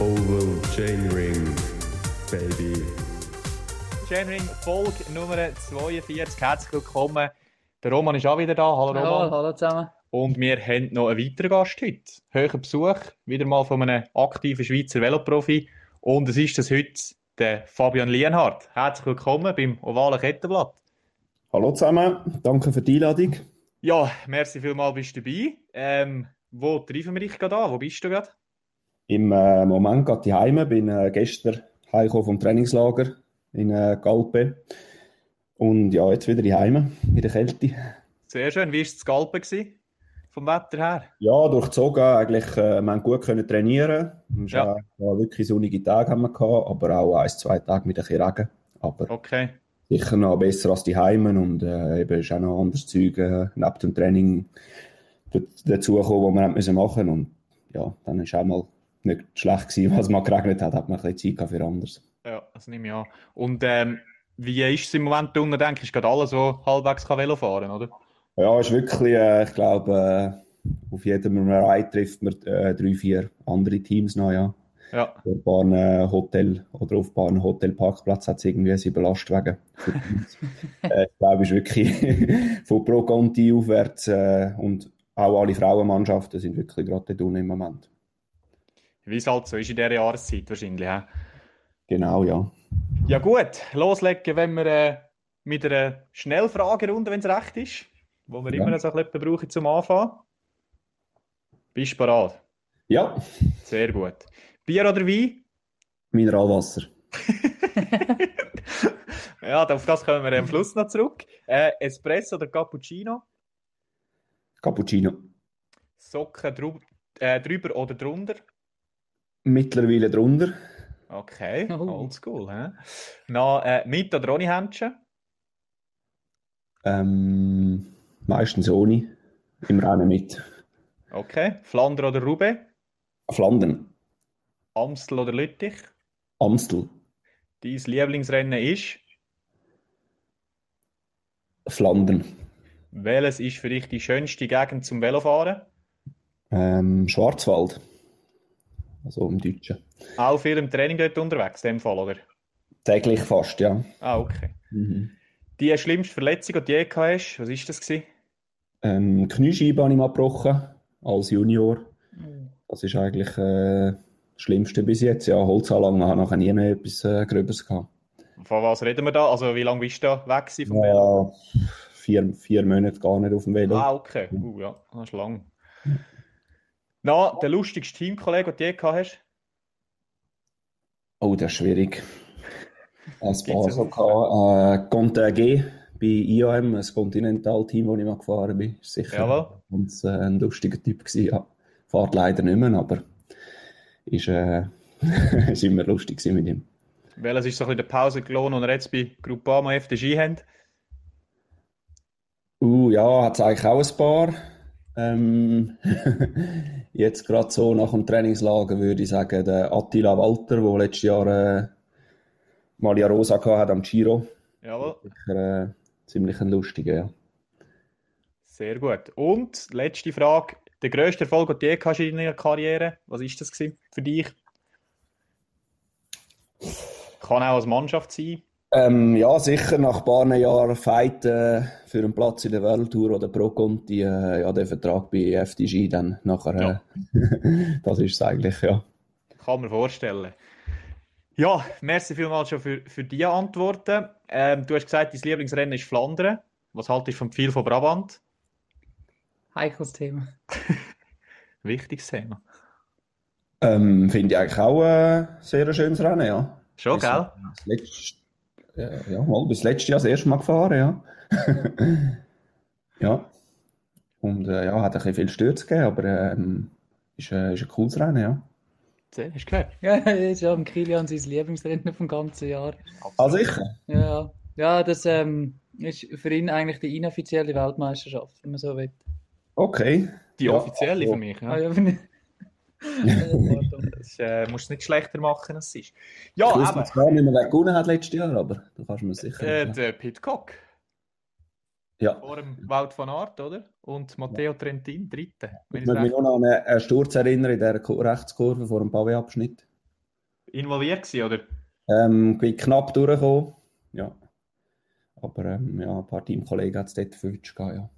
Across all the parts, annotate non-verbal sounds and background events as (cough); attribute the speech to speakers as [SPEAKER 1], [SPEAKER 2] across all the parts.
[SPEAKER 1] Oval Chainring, Baby.
[SPEAKER 2] Chainring Folge Nummer 42. Herzlich willkommen. Der Roman ist auch wieder da. Hallo Roman.
[SPEAKER 3] Hallo, hallo zusammen.
[SPEAKER 2] Und wir haben noch einen weiteren Gast heute. Höherer Besuch, wieder mal von einem aktiven Schweizer Veloprofi. Und es ist das heute der Fabian Lienhardt. Herzlich willkommen beim Ovalen Kettenblatt.
[SPEAKER 4] Hallo zusammen, danke für die Einladung.
[SPEAKER 2] Ja, merci vielmals, bist du dabei. Ähm, wo treffen wir dich gerade an? Wo bist du gerade?
[SPEAKER 4] Im äh, Moment gehe ich heim, bin äh, gestern heimgekommen vom Trainingslager in äh, Galpe. Und ja, jetzt wieder heim, in der Kälte.
[SPEAKER 2] Sehr schön. Wie war es Galpen gewesen, vom Wetter her?
[SPEAKER 4] Ja, durchzogen. Eigentlich, äh, wir haben gut können trainieren. Es
[SPEAKER 2] Ja.
[SPEAKER 4] ja. wirklich sonnige Tage haben wir gehabt, aber auch ein, zwei Tage mit ein bisschen Regen. Aber
[SPEAKER 2] Okay.
[SPEAKER 4] sicher noch besser als die Heimen und äh, eben ist auch noch anderes Zeug äh, neben dem Training dazugekommen, was wir haben müssen machen und ja, dann ist auch mal nicht schlecht gewesen, was mal geregnet hat, hat man ein bisschen Zeit für anderes.
[SPEAKER 2] Ja, das nehme ich an. Und ähm, wie ist es im Moment unten, denke ich, gerade alle so halbwegs kann Velo fahren, oder?
[SPEAKER 4] Ja, ist wirklich, äh, ich glaube, äh, auf jedem Ride trifft man äh, drei, vier andere Teams noch, ja.
[SPEAKER 2] Ja,
[SPEAKER 4] Auf ein paar äh, Hotel oder auf ein paar Hotelparkplatz hat es irgendwie sieben Lastwagen. (laughs) äh, ich glaube, ist wirklich (laughs) von Pro Conti aufwärts äh, und auch alle Frauenmannschaften sind wirklich gerade dort unten im Moment.
[SPEAKER 2] Wie es halt so ist in dieser Jahreszeit wahrscheinlich. hä?
[SPEAKER 4] Genau, ja.
[SPEAKER 2] Ja gut, loslegen, wenn wir äh, mit einer Schnellfragerunde, wenn es recht ist, wo wir
[SPEAKER 4] Ja.
[SPEAKER 2] immer so etwas brauchen zum Anfang. Bist du bereit?
[SPEAKER 4] Ja,
[SPEAKER 2] Sehr gut. Bier oder Wein?
[SPEAKER 4] Mineralwasser. (laughs)
[SPEAKER 2] ja, auf das kommen wir am Schluss noch zurück. Äh, Espresso oder Cappuccino?
[SPEAKER 4] Cappuccino.
[SPEAKER 2] Socken drü äh, drüber oder drunter?
[SPEAKER 4] Mittlerweile drunter.
[SPEAKER 2] Okay,
[SPEAKER 3] Oh.
[SPEAKER 2] oldschool. Na, äh, mit oder ohne Händchen?
[SPEAKER 4] Ähm, meistens ohne. Im Rennen mit.
[SPEAKER 2] Okay. Flandre oder Roubaix?
[SPEAKER 4] Flandern.
[SPEAKER 2] Amstel oder Lüttich?
[SPEAKER 4] Amstel.
[SPEAKER 2] Dein Lieblingsrennen ist?
[SPEAKER 4] Flandern.
[SPEAKER 2] Welches ist für dich die schönste Gegend zum Velofahren?
[SPEAKER 4] Ähm, Schwarzwald. Also im Deutschen.
[SPEAKER 2] Auch viel im Training dort unterwegs, in dem Fall, oder?
[SPEAKER 4] Täglich fast, ja.
[SPEAKER 2] Ah, okay.
[SPEAKER 4] Mhm.
[SPEAKER 2] Die schlimmste Verletzung, die du je gehabt hast, was ist das gewesen?
[SPEAKER 4] Ähm, Kniescheibe habe ich mal gebrochen, als Junior. Das ist eigentlich äh, das Schlimmste bis jetzt. Ja, Holzanlagen habe ich nachher nie mehr etwas äh, Gröbes gehabt.
[SPEAKER 2] Von was reden wir da? Also, wie lange bist du da weg vom Velo?
[SPEAKER 4] Ja, vier, vier Monate gar nicht auf dem Velo.
[SPEAKER 2] Ah, okay. Uh, ja, das ist lang. Na, der lustigste Teamkollege, den du je gehabt hast?
[SPEAKER 4] Oh, das ist schwierig. (laughs) Paar
[SPEAKER 2] einen
[SPEAKER 4] so gehabt. Äh, Conte G bei IOM, ein Continental-Team, wo ich mal gefahren bin. Ist sicher
[SPEAKER 2] Jawohl.
[SPEAKER 4] ganz, äh, ein lustiger Typ gewesen. Ja. Fahrt leider nicht mehr, aber ist, äh, (laughs) ist immer lustig mit ihm.
[SPEAKER 2] Welches ist so ein bisschen der Pausenlohn, den wir jetzt bei Groupama FDG haben?
[SPEAKER 4] Uh, ja, hat es eigentlich auch ein paar. Ähm, (laughs) jetzt gerade so nach dem Trainingslager würde ich sagen, der Attila Walter, der letztes Jahr äh, Malia Rosa hat am Giro.
[SPEAKER 2] Jawohl.
[SPEAKER 4] Sicher äh, ziemlich ein lustiger, ja.
[SPEAKER 2] Sehr gut. Und letzte Frage. Der grösste Erfolg, den du je hast in deiner Karriere, was ist das gewesen für dich? Kann auch als Mannschaft sein.
[SPEAKER 4] Ähm, ja, sicher nach ein paar Jahren Fight äh, für einen Platz in der Welttour oder Pro Conti, äh, ja, der Vertrag bei FDG dann nachher, äh, (laughs) das ist es eigentlich, ja.
[SPEAKER 2] Kann man vorstellen. Ja, merci vielmals schon für, für die Antworten. Ähm, du hast gesagt, dein Lieblingsrennen ist Flandern. Was haltest du vom Pfeil von Brabant?
[SPEAKER 3] Heikles Thema. (laughs)
[SPEAKER 2] Wichtiges Thema.
[SPEAKER 4] Ähm, Finde ich eigentlich auch äh, sehr ein schönes Rennen, ja.
[SPEAKER 2] Schon, gell?
[SPEAKER 4] Das letzte, äh, ja, mal bis letztes Jahr das erste Mal gefahren, ja. (laughs) ja. Und äh, ja, hat ein bisschen viel Stürze gegeben, aber ähm, ist, äh, ist ein cooles Rennen, ja.
[SPEAKER 2] Sehr, Hast du gehört?
[SPEAKER 3] Ja, ist ja im Kilian sein Lieblingsrennen vom ganzen Jahr.
[SPEAKER 4] Ah, sicher?
[SPEAKER 3] Ja, ja. ja das ähm, ist für ihn eigentlich die inoffizielle Weltmeisterschaft, wenn man so will.
[SPEAKER 4] Okay.
[SPEAKER 2] Die
[SPEAKER 4] Ja,
[SPEAKER 2] offizielle
[SPEAKER 4] also-
[SPEAKER 2] für mich. Ja.
[SPEAKER 3] Ah, ja.
[SPEAKER 2] Das äh, musst du nicht schlechter machen, als es ist. Ja,
[SPEAKER 4] ich wusste
[SPEAKER 2] aber
[SPEAKER 4] gar nicht mehr, wer gewonnen hat letztes Jahr, aber du kannst mir sicher.
[SPEAKER 2] äh, der Pitcock
[SPEAKER 4] ja.
[SPEAKER 2] vor dem Wout van Aert, oder? Und Matteo Trentin, dritte.
[SPEAKER 4] Ich muss mich noch an einen einen Sturz erinnern in Ko- Rechtskurve vor dem Pavé-Abschnitt.
[SPEAKER 2] involviert gewesen, oder?
[SPEAKER 4] Ähm, bin knapp durchgekommen, ja. Aber ähm, ja, ein paar Teamkollegen hat es dort verwünscht, ja.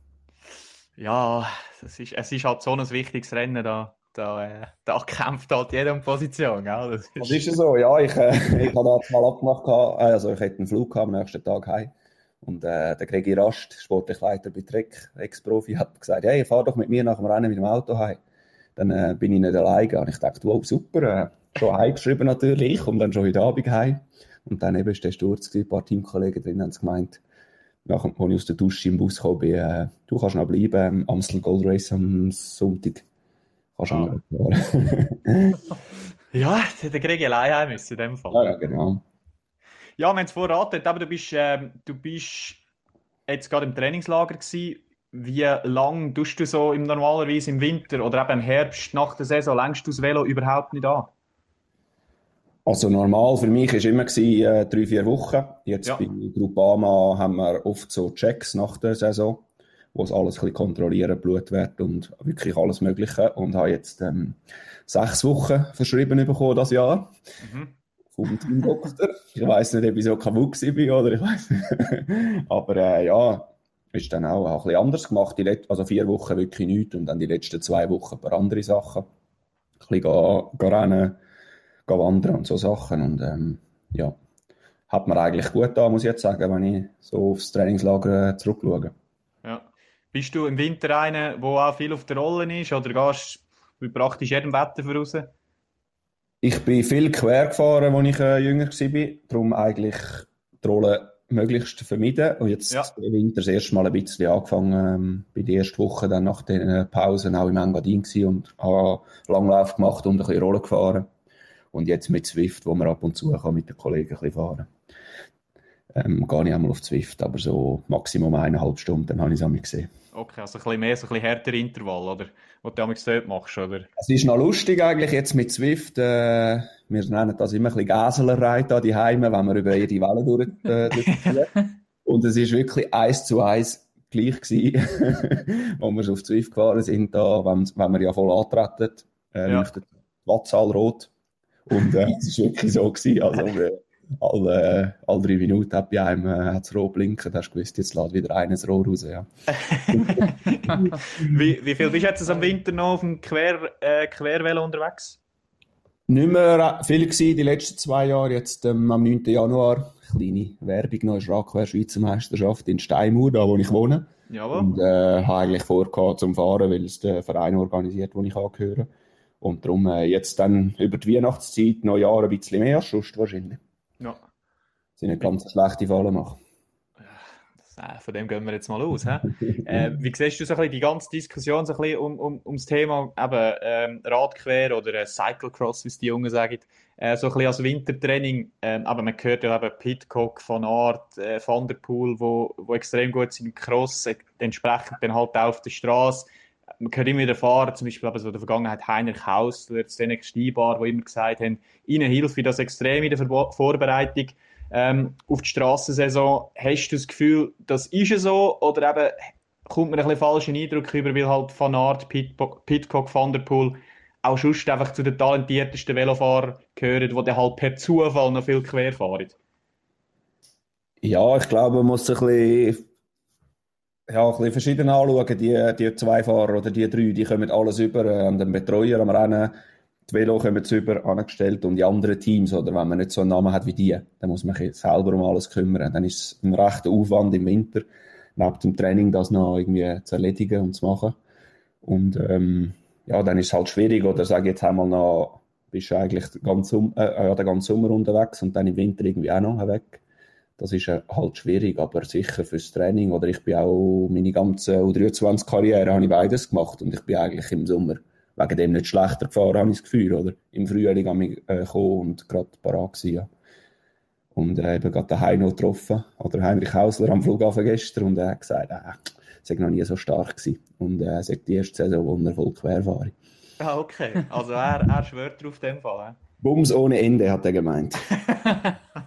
[SPEAKER 2] Ja, es ist, es ist halt so ein wichtiges Rennen da. Da, äh, da kämpft halt jeder um Position. Gell? Das
[SPEAKER 4] Das ist ja so, ja. Ich, äh, (laughs) ich habe mal abgemacht, äh, also ich hätte einen Flug gehabt, am nächsten Tag heim. Und äh, der Gregi Rast, sportlich Leiter bei Trek, Ex-Profi, hat gesagt, hey, fahr doch mit mir nach dem Rennen mit dem Auto heim. Dann äh, bin ich nicht alleine. Und ich dachte, wow, super, äh, schon heimgeschrieben natürlich, ich komme dann schon heute Abend heim. Und dann eben ist der Sturz, gewesen, ein paar Teamkollegen drin haben gemeint, nachdem ich aus der Dusche im Bus gekommen bin, äh, du kannst noch bleiben, am Amstel Gold Race am Sonntag.
[SPEAKER 2] Ah.
[SPEAKER 4] fahren. (laughs)
[SPEAKER 2] Ja, der Greg allein heim müssen in dem Fall.
[SPEAKER 4] ja, ja, genau.
[SPEAKER 2] Ja, wir haben es vorraten, aber du bist, ähm, du bist jetzt gerade im Trainingslager gewesen. Wie lang tust du so im normalerweise im Winter oder eben im Herbst nach der Saison längst du das Velo überhaupt nicht an?
[SPEAKER 4] Also normal für mich war immer gewesen, äh, drei, vier Wochen. Jetzt
[SPEAKER 2] Ja.
[SPEAKER 4] bei Groupama haben wir oft so Checks nach der Saison, wo es alles ein bisschen kontrollieren, Blutwert und wirklich alles Mögliche. Und habe jetzt ähm, sechs Wochen verschrieben bekommen das Jahr
[SPEAKER 2] Mhm.
[SPEAKER 4] vom Teamdoktor. ich weiß nicht, ob ich so kaputt bin oder ich weiß nicht. (laughs) Aber äh, ja, ist dann auch, auch ein bisschen anders gemacht. Die Let also vier Wochen wirklich nichts und dann die letzten zwei Wochen ein paar andere Sachen. Ein bisschen gehen, gehen rennen, gehen wandern und so Sachen. Und ähm, ja, hat mir eigentlich gut da, muss ich jetzt sagen, wenn ich so aufs Trainingslager äh, zurückschaue.
[SPEAKER 2] Bist du im Winter einer, der auch viel auf der Rolle ist oder gehst du bei praktisch jedem Wetter voraus?
[SPEAKER 4] Ich bin viel quer gefahren, als ich äh, jünger war. Darum eigentlich die Rolle möglichst vermeiden. Und jetzt
[SPEAKER 2] Ja.
[SPEAKER 4] im Winter das erste Mal ein bisschen angefangen. Ähm, bin die erste Woche dann nach den äh, Pausen auch im Engadin und habe Langlauf gemacht und ein bisschen Rolle gefahren. Und jetzt mit Zwift, wo man ab und zu kann mit den Kollegen ein bisschen fahren ähm, Gehe ich einmal auf Zwift, aber so Maximum eineinhalb Stunden, dann habe ich es einmal gesehen.
[SPEAKER 2] Okay, also ein bisschen mehr, so ein bisschen härter Intervall, oder? Was du damals dort machst, oder?
[SPEAKER 4] Es ist noch lustig eigentlich jetzt mit Zwift. Äh, wir nennen das immer ein bisschen Gäselerei da die Heime, wenn wir über jede Welle durch, äh. (laughs) Und es ist wirklich eins zu eins gleich gewesen, (laughs) wo wir auf Zwift gefahren sind, da, wenn, wenn wir ja voll antreten, äh,
[SPEAKER 2] Ja.
[SPEAKER 4] leuchtet die Wattzahl rot. Und äh, es ist wirklich so gewesen. Also, (laughs) äh, alle, alle drei Minuten hat bei einem äh, hat's rot blinken, da hast du gewusst, jetzt lädt wieder eines Rohr raus. Ja. (laughs)
[SPEAKER 2] Wie, wie viel bist du jetzt am Winter noch auf dem Quer, äh, Quervelo unterwegs?
[SPEAKER 4] Nicht mehr äh, viel gewesen, die letzten zwei Jahre. Jetzt ähm, am 9. Januar, kleine Werbung noch, ist Radquer Schweizer Meisterschaft in Steinmauer, da wo ich wohne.
[SPEAKER 2] Jawohl.
[SPEAKER 4] Und äh, habe eigentlich vorgehabt zum Fahren, weil es der Verein organisiert, wo ich angehöre. Und darum äh, jetzt dann über die Weihnachtszeit, Neujahr ein bisschen mehr sonst wahrscheinlich.
[SPEAKER 2] Ja.
[SPEAKER 4] sind nicht ganz schlechte Fallen machen.
[SPEAKER 2] Das, äh, von dem gehen wir jetzt mal aus. Äh, wie siehst du so ein bisschen die ganze Diskussion so ein bisschen um, um, ums Thema eben, ähm, Radquer oder äh, Cyclocross, wie es die Jungen sagen, äh, so ein bisschen als Wintertraining. Ähm, aber man hört ja eben Pitcock, Van Aert, äh, Van der Poel, wo, wo extrem gut sind im Cross, äh, entsprechend dann halt auch auf der Straße. Man hört immer wieder fahren, zum Beispiel eben so in der Vergangenheit Heinrich Hausler, Stenek Steibar, die immer gesagt haben, ihnen hilft das extrem in der Vorbereitung ähm, auf die Strassensaison. Hast du das Gefühl, das ist so oder eben kommt mir ein bisschen falschen Eindruck über, weil halt Van Aert, Pitcock, Pitcock Van der Poel auch sonst einfach zu den talentiertesten Velofahrern gehören, die dann halt per Zufall noch viel quer fahren?
[SPEAKER 4] Ja, ich glaube, man muss ein bisschen, ja, ein bisschen verschieden anschauen. Die, die zwei Fahrer oder die drei, die kommen alles über äh, an den Betreuer am Rennen. Die Velo kommen über angestellt und die anderen Teams, oder wenn man nicht so einen Namen hat wie die, dann muss man sich selber um alles kümmern. Dann ist es ein rechter Aufwand im Winter, neben dem Training das noch irgendwie zu erledigen und zu machen. Und ähm, ja, dann ist es halt schwierig, oder sag jetzt einmal noch, bist du eigentlich den ganzen, äh, ja, den ganzen Sommer unterwegs und dann im Winter irgendwie auch noch weg. Das ist äh, halt schwierig, aber sicher fürs Training. Oder ich bin auch, meine ganze U23-Karriere habe ich beides gemacht und ich bin eigentlich im Sommer wegen dem nicht schlechter gefahren, habe ich das Gefühl. Oder im Frühling habe ich äh, und gerade parat ja. Und äh, eben gerade den Heino getroffen, oder Heinrich Hausler am Flughafen gestern und er hat gesagt, äh, war noch nie so stark gewesen. Und äh, ist die erste Saison, wo er voll quer fahre.
[SPEAKER 2] Ah, okay. Also er, er schwört in dem Fall.
[SPEAKER 4] Bums ohne Ende, hat er gemeint. (laughs)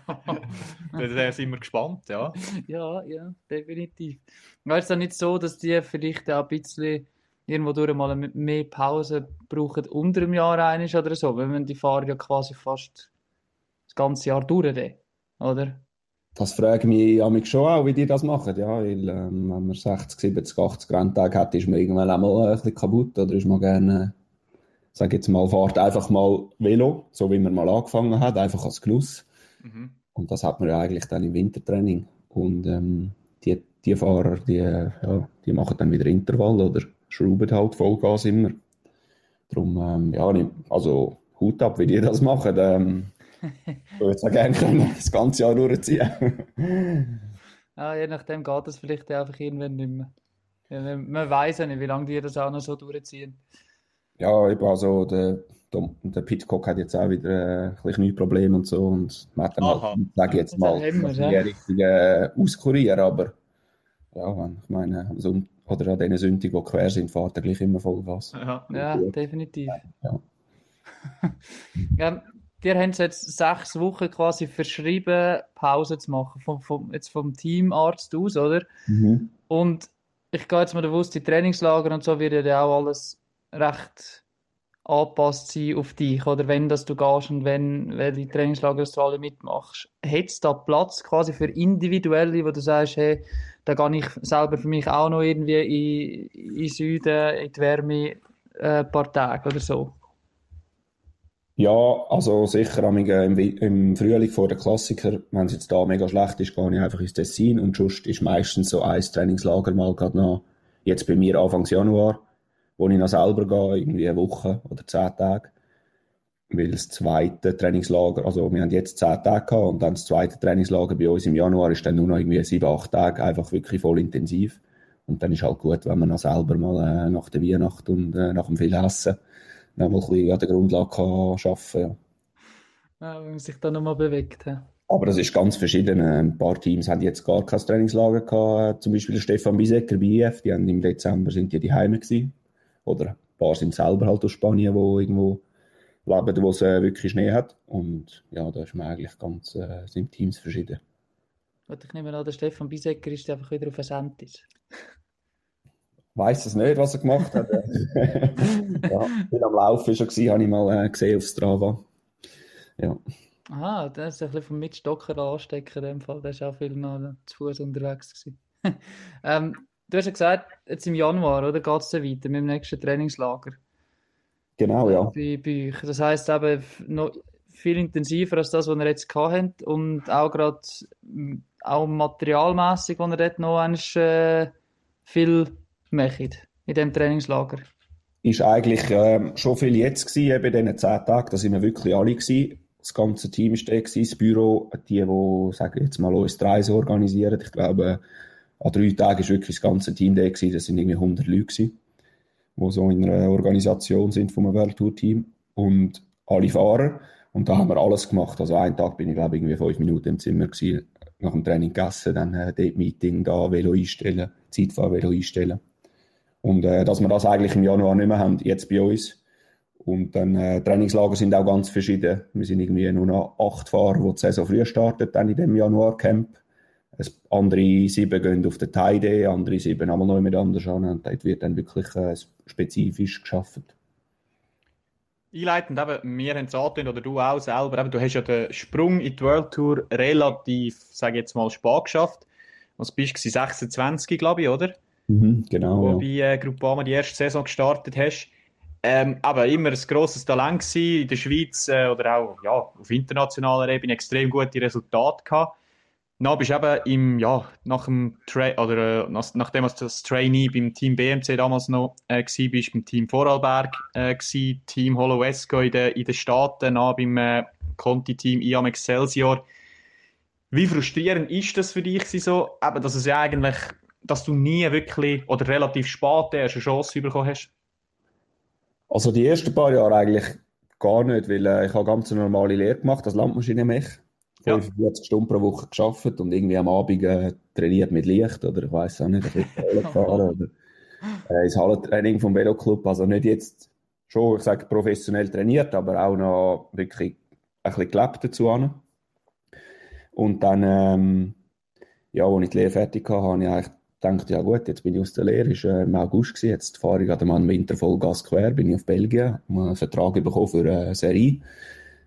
[SPEAKER 4] (laughs)
[SPEAKER 2] Da sind wir gespannt, ja.
[SPEAKER 3] Ja, ja, definitiv. Wäre es dann nicht so, dass die vielleicht auch ein bisschen irgendwo durch mal mehr Pause brauchen unter dem Jahr einisch oder so, wenn man die Fahrer ja quasi fast das ganze Jahr durch, oder?
[SPEAKER 4] Das frage ich mich schon auch, wie die das machen. Ja, weil, ähm, wenn man 60, 70, 80 Renntage hat, ist man irgendwann auch mal ein bisschen kaputt oder ist man gerne, sag jetzt mal, fahrt einfach mal Velo, so wie man mal angefangen hat, einfach als Genuss.
[SPEAKER 2] Mhm.
[SPEAKER 4] Und das hat man ja eigentlich dann im Wintertraining. Und ähm, die, die Fahrer, die, ja, die machen dann wieder Intervall oder schrauben halt Vollgas immer. Darum, ähm, ja, also Hut ab, wie die das machen. Ähm, (laughs) ich würde es auch gerne können, das ganze Jahr durchziehen.
[SPEAKER 3] Ja, (laughs) je nachdem geht das vielleicht einfach irgendwann nicht mehr. Man weiß ja nicht, wie lange die das auch noch so durchziehen.
[SPEAKER 4] Ja, eben, also der, der, Pitcock hat jetzt auch wieder äh, ein bisschen Knieprobleme und so. Und man hat dann
[SPEAKER 2] Aha.
[SPEAKER 4] halt, sage jetzt mal, die
[SPEAKER 3] ja.
[SPEAKER 4] Richtung äh, auskurieren. Aber ja, wenn- ich meine, also, oder an diesen Sündigen, die quer sind, fährt er gleich immer Vollgas.
[SPEAKER 2] Ja.
[SPEAKER 3] Ja, definitiv.
[SPEAKER 4] Ja. (laughs)
[SPEAKER 3] Ähm, dir haben jetzt sechs Wochen quasi verschrieben, Pause zu machen, vom, vom, jetzt vom Teamarzt aus, oder?
[SPEAKER 4] Mhm.
[SPEAKER 3] Und ich gehe jetzt mal aus, die Trainingslager und so wird ja auch alles recht angepasst sein auf dich, oder wenn dass du gehst und wenn welche Trainingslager du alle mitmachst. Hätte es da Platz quasi für Individuelle, wo du sagst, hey, da gehe ich selber für mich auch noch irgendwie in, in Süden, in die Wärme, äh, ein paar Tage oder so?
[SPEAKER 4] Ja, also sicher im, im Frühling vor der Klassiker, wenn es jetzt da mega schlecht ist, gehe ich einfach ins Tessin und sonst ist meistens so ein Trainingslager mal gerade noch, jetzt bei mir Anfangs Januar, wo ich noch selber gehe, irgendwie eine Woche oder zehn Tage. Weil das zweite Trainingslager, also wir haben jetzt zehn Tage gehabt und dann das zweite Trainingslager bei uns im Januar ist dann nur noch irgendwie sieben, acht Tage, einfach wirklich voll intensiv. Und dann ist halt gut, wenn man noch selber mal äh, nach der Weihnacht und äh, nach dem viel Essen noch mal ein bisschen an der Grundlage kann arbeiten ja.
[SPEAKER 3] Ja, wenn man sich da nochmal bewegt. Ja.
[SPEAKER 4] Aber das ist ganz verschieden. Ein paar Teams haben jetzt gar kein Trainingslager gehabt. Zum Beispiel Stefan Bisecker bei IF, die haben im Dezember sind die daheim gewesen. Oder ein paar sind selber halt aus Spanien, wo irgendwo leben, wo es äh, wirklich Schnee hat. Und ja, da ist man eigentlich ganz, äh, sind Teams verschieden.
[SPEAKER 3] Und ich nehme an, der Stefan Bisecker ist einfach wieder auf ein Sentis.
[SPEAKER 4] Weiß es nicht, was er gemacht hat. (laughs) ja, viel am Laufen schon gewesen, habe ich mal äh, gesehen auf Strava. Ja.
[SPEAKER 3] Aha, das ist ein bisschen vom Mitstocker anstecken in dem Fall. Der ist auch viel noch zu Fuß unterwegs gewesen. (laughs) ähm, du hast ja gesagt, jetzt im Januar, oder, geht es dann weiter mit dem nächsten Trainingslager
[SPEAKER 4] Genau, ja.
[SPEAKER 3] bei, bei euch. Das heisst eben noch viel intensiver als das, was ihr jetzt gehabt habt und auch gerade auch materialmässig, wo ihr dort noch einmal, äh, viel macht in dem Trainingslager.
[SPEAKER 4] ist eigentlich ähm, schon viel jetzt gewesen, eben in diesen zehn Tagen, da sind wir wirklich alle gewesen. Das ganze Team ist da gewesen, das Büro, die, die, sagen jetzt mal, uns die Reise organisieren. Ich glaube, an drei Tagen ist wirklich das ganze Team da gewesen, das sind irgendwie 100 Leute gewesen, die so in einer Organisation sind vom World Tour Team und alle Fahrer. Und da haben wir alles gemacht. Also einen Tag bin ich, glaube ich, irgendwie fünf Minuten im Zimmer gewesen, nach dem Training gegessen, dann äh, dort Meeting, da Velo einstellen, Zeitfahrvelo einstellen. Und äh, dass wir das eigentlich im Januar nicht mehr haben, jetzt bei uns. Und dann äh, Trainingslager sind auch ganz verschieden. Wir sind irgendwie nur noch acht Fahrer, die die Saison früh startet, dann in dem Januar-Camp. Es- Andere sieben gehen auf den Day, andere sieben einmal noch mit anders an. Und dort wird dann wirklich äh, spezifisch geschafft.
[SPEAKER 2] Einleitend, eben, wir haben es angetönt, oder du auch selber, eben, du hast ja den Sprung in die World Tour relativ, sage ich jetzt mal, spät geschafft. Was bist du, 26, glaube ich, oder?
[SPEAKER 4] Mhm, genau.
[SPEAKER 2] Wo
[SPEAKER 4] Ja.
[SPEAKER 2] bei äh, Groupama die erste Saison gestartet hast. Ähm, aber immer ein grosses Talent gewesen, in der Schweiz äh, oder auch ja, auf internationaler Ebene extrem gute Resultate gehabt. Dann bist eben im, ja, nach dem Tra oder äh, nach, nachdem du das Trainee beim Team BMC damals noch äh, gsi bist, beim Team Vorarlberg äh, gsi, Team Hollow Esco in den, in den Staaten, dann beim äh, Conti-Team IAM Excelsior. Wie frustrierend ist das für dich gewesen so, eben, dass es ja eigentlich, dass du nie wirklich oder relativ spät die erste Chance bekommen hast?
[SPEAKER 4] Also die ersten paar Jahre eigentlich gar nicht, weil äh, ich habe ganz eine normale Lehre gemacht als Landmaschinenmech.
[SPEAKER 2] Ja.
[SPEAKER 4] 45 Stunden pro Woche geschafft und irgendwie am Abend äh, trainiert mit Licht oder ich weiß auch nicht, ein bisschen (laughs) gefahren oder äh, ins Hallentraining vom Veloclub. Also nicht jetzt schon, ich sage professionell trainiert, aber auch noch wirklich ein bisschen gelebt dazu. an. Und dann, ähm, ja, als ich die Lehre fertig hatte, habe ich eigentlich gedacht, ja gut, jetzt bin ich aus der Lehre, ist äh, im August gewesen, jetzt fahre ich gerade mal im Winter voll Gas quer, bin ich auf Belgien, habe einen Vertrag bekommen für eine Serie.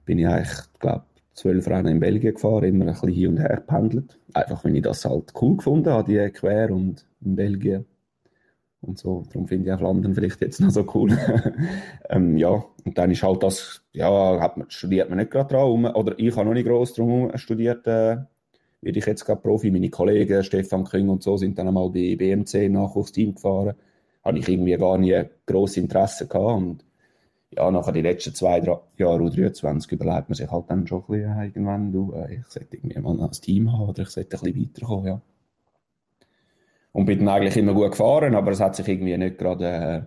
[SPEAKER 4] Bin ich eigentlich, glaube zwölf Rennen in Belgien gefahren, immer ein bisschen hin und her pendelt. Einfach, wenn ich das halt cool gefunden habe, die Quer und in Belgien und so. Darum finde ich auch London vielleicht jetzt noch so cool. (laughs) ähm, ja, und dann ist halt das, ja, hat man, studiert man nicht gerade dran, oder ich habe noch nicht gross drum studiert, äh, werde ich jetzt gerade Profi. Meine Kollegen, Stefan Küng und so, sind dann einmal bei BMC Nachwuchsteam gefahren. Habe ich irgendwie gar nie grosses Interesse gehabt und ja, nachher die letzten zwei, drei Jahre U23 überlegt man sich halt dann schon ein bisschen irgendwann, du, äh, ich sollte irgendwie mal ein Team haben oder ich sollte ein bisschen weiterkommen, ja. Und bin dann eigentlich immer gut gefahren, aber es hat sich irgendwie nicht gerade, äh,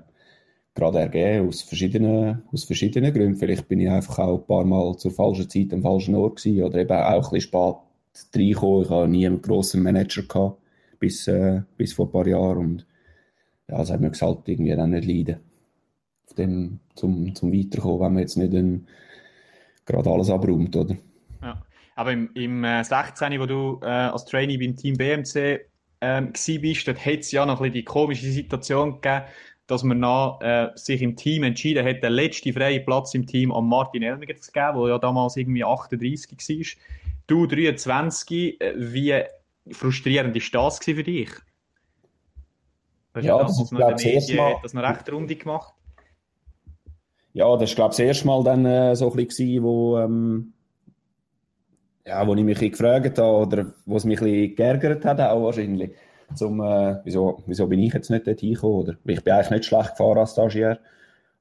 [SPEAKER 4] gerade ergeben, aus verschiedenen, aus verschiedenen Gründen. Vielleicht bin ich einfach auch ein paar Mal zur falschen Zeit am falschen Ort gewesen oder eben auch ein bisschen spät reingekommen. Ich habe nie einen grossen Manager gehabt, bis, äh, bis vor ein paar Jahren und ja, das hat mir gesagt, irgendwie dann nicht leiden. Dem, zum, zum Weiterkommen, wenn man jetzt nicht ein, gerade alles abräumt, oder?
[SPEAKER 2] Ja. Aber im, im äh, 16, wo du äh, als Trainee beim Team BMC ähm, bist, dort hat es ja noch ein bisschen die komische Situation gegeben, dass man nach, äh, sich im Team entschieden hat, den letzten freien Platz im Team an Martin Elmiger zu geben, der ja damals irgendwie 38 war. Du 23, äh, wie frustrierend ist das für dich?
[SPEAKER 4] Ja, das ist, glaube ich, das
[SPEAKER 2] Mal... das noch recht Runde gemacht?
[SPEAKER 4] Ja, das war, das erste Mal dann äh, so ein bisschen, wo, ähm, ja, wo ich mich gefragt habe oder wo es mich ein geärgert hat, auch wahrscheinlich. Zum, äh, wieso, wieso bin ich jetzt nicht dort hingekommen? Oder? Ich bin eigentlich nicht schlecht gefahren als Stagiaire.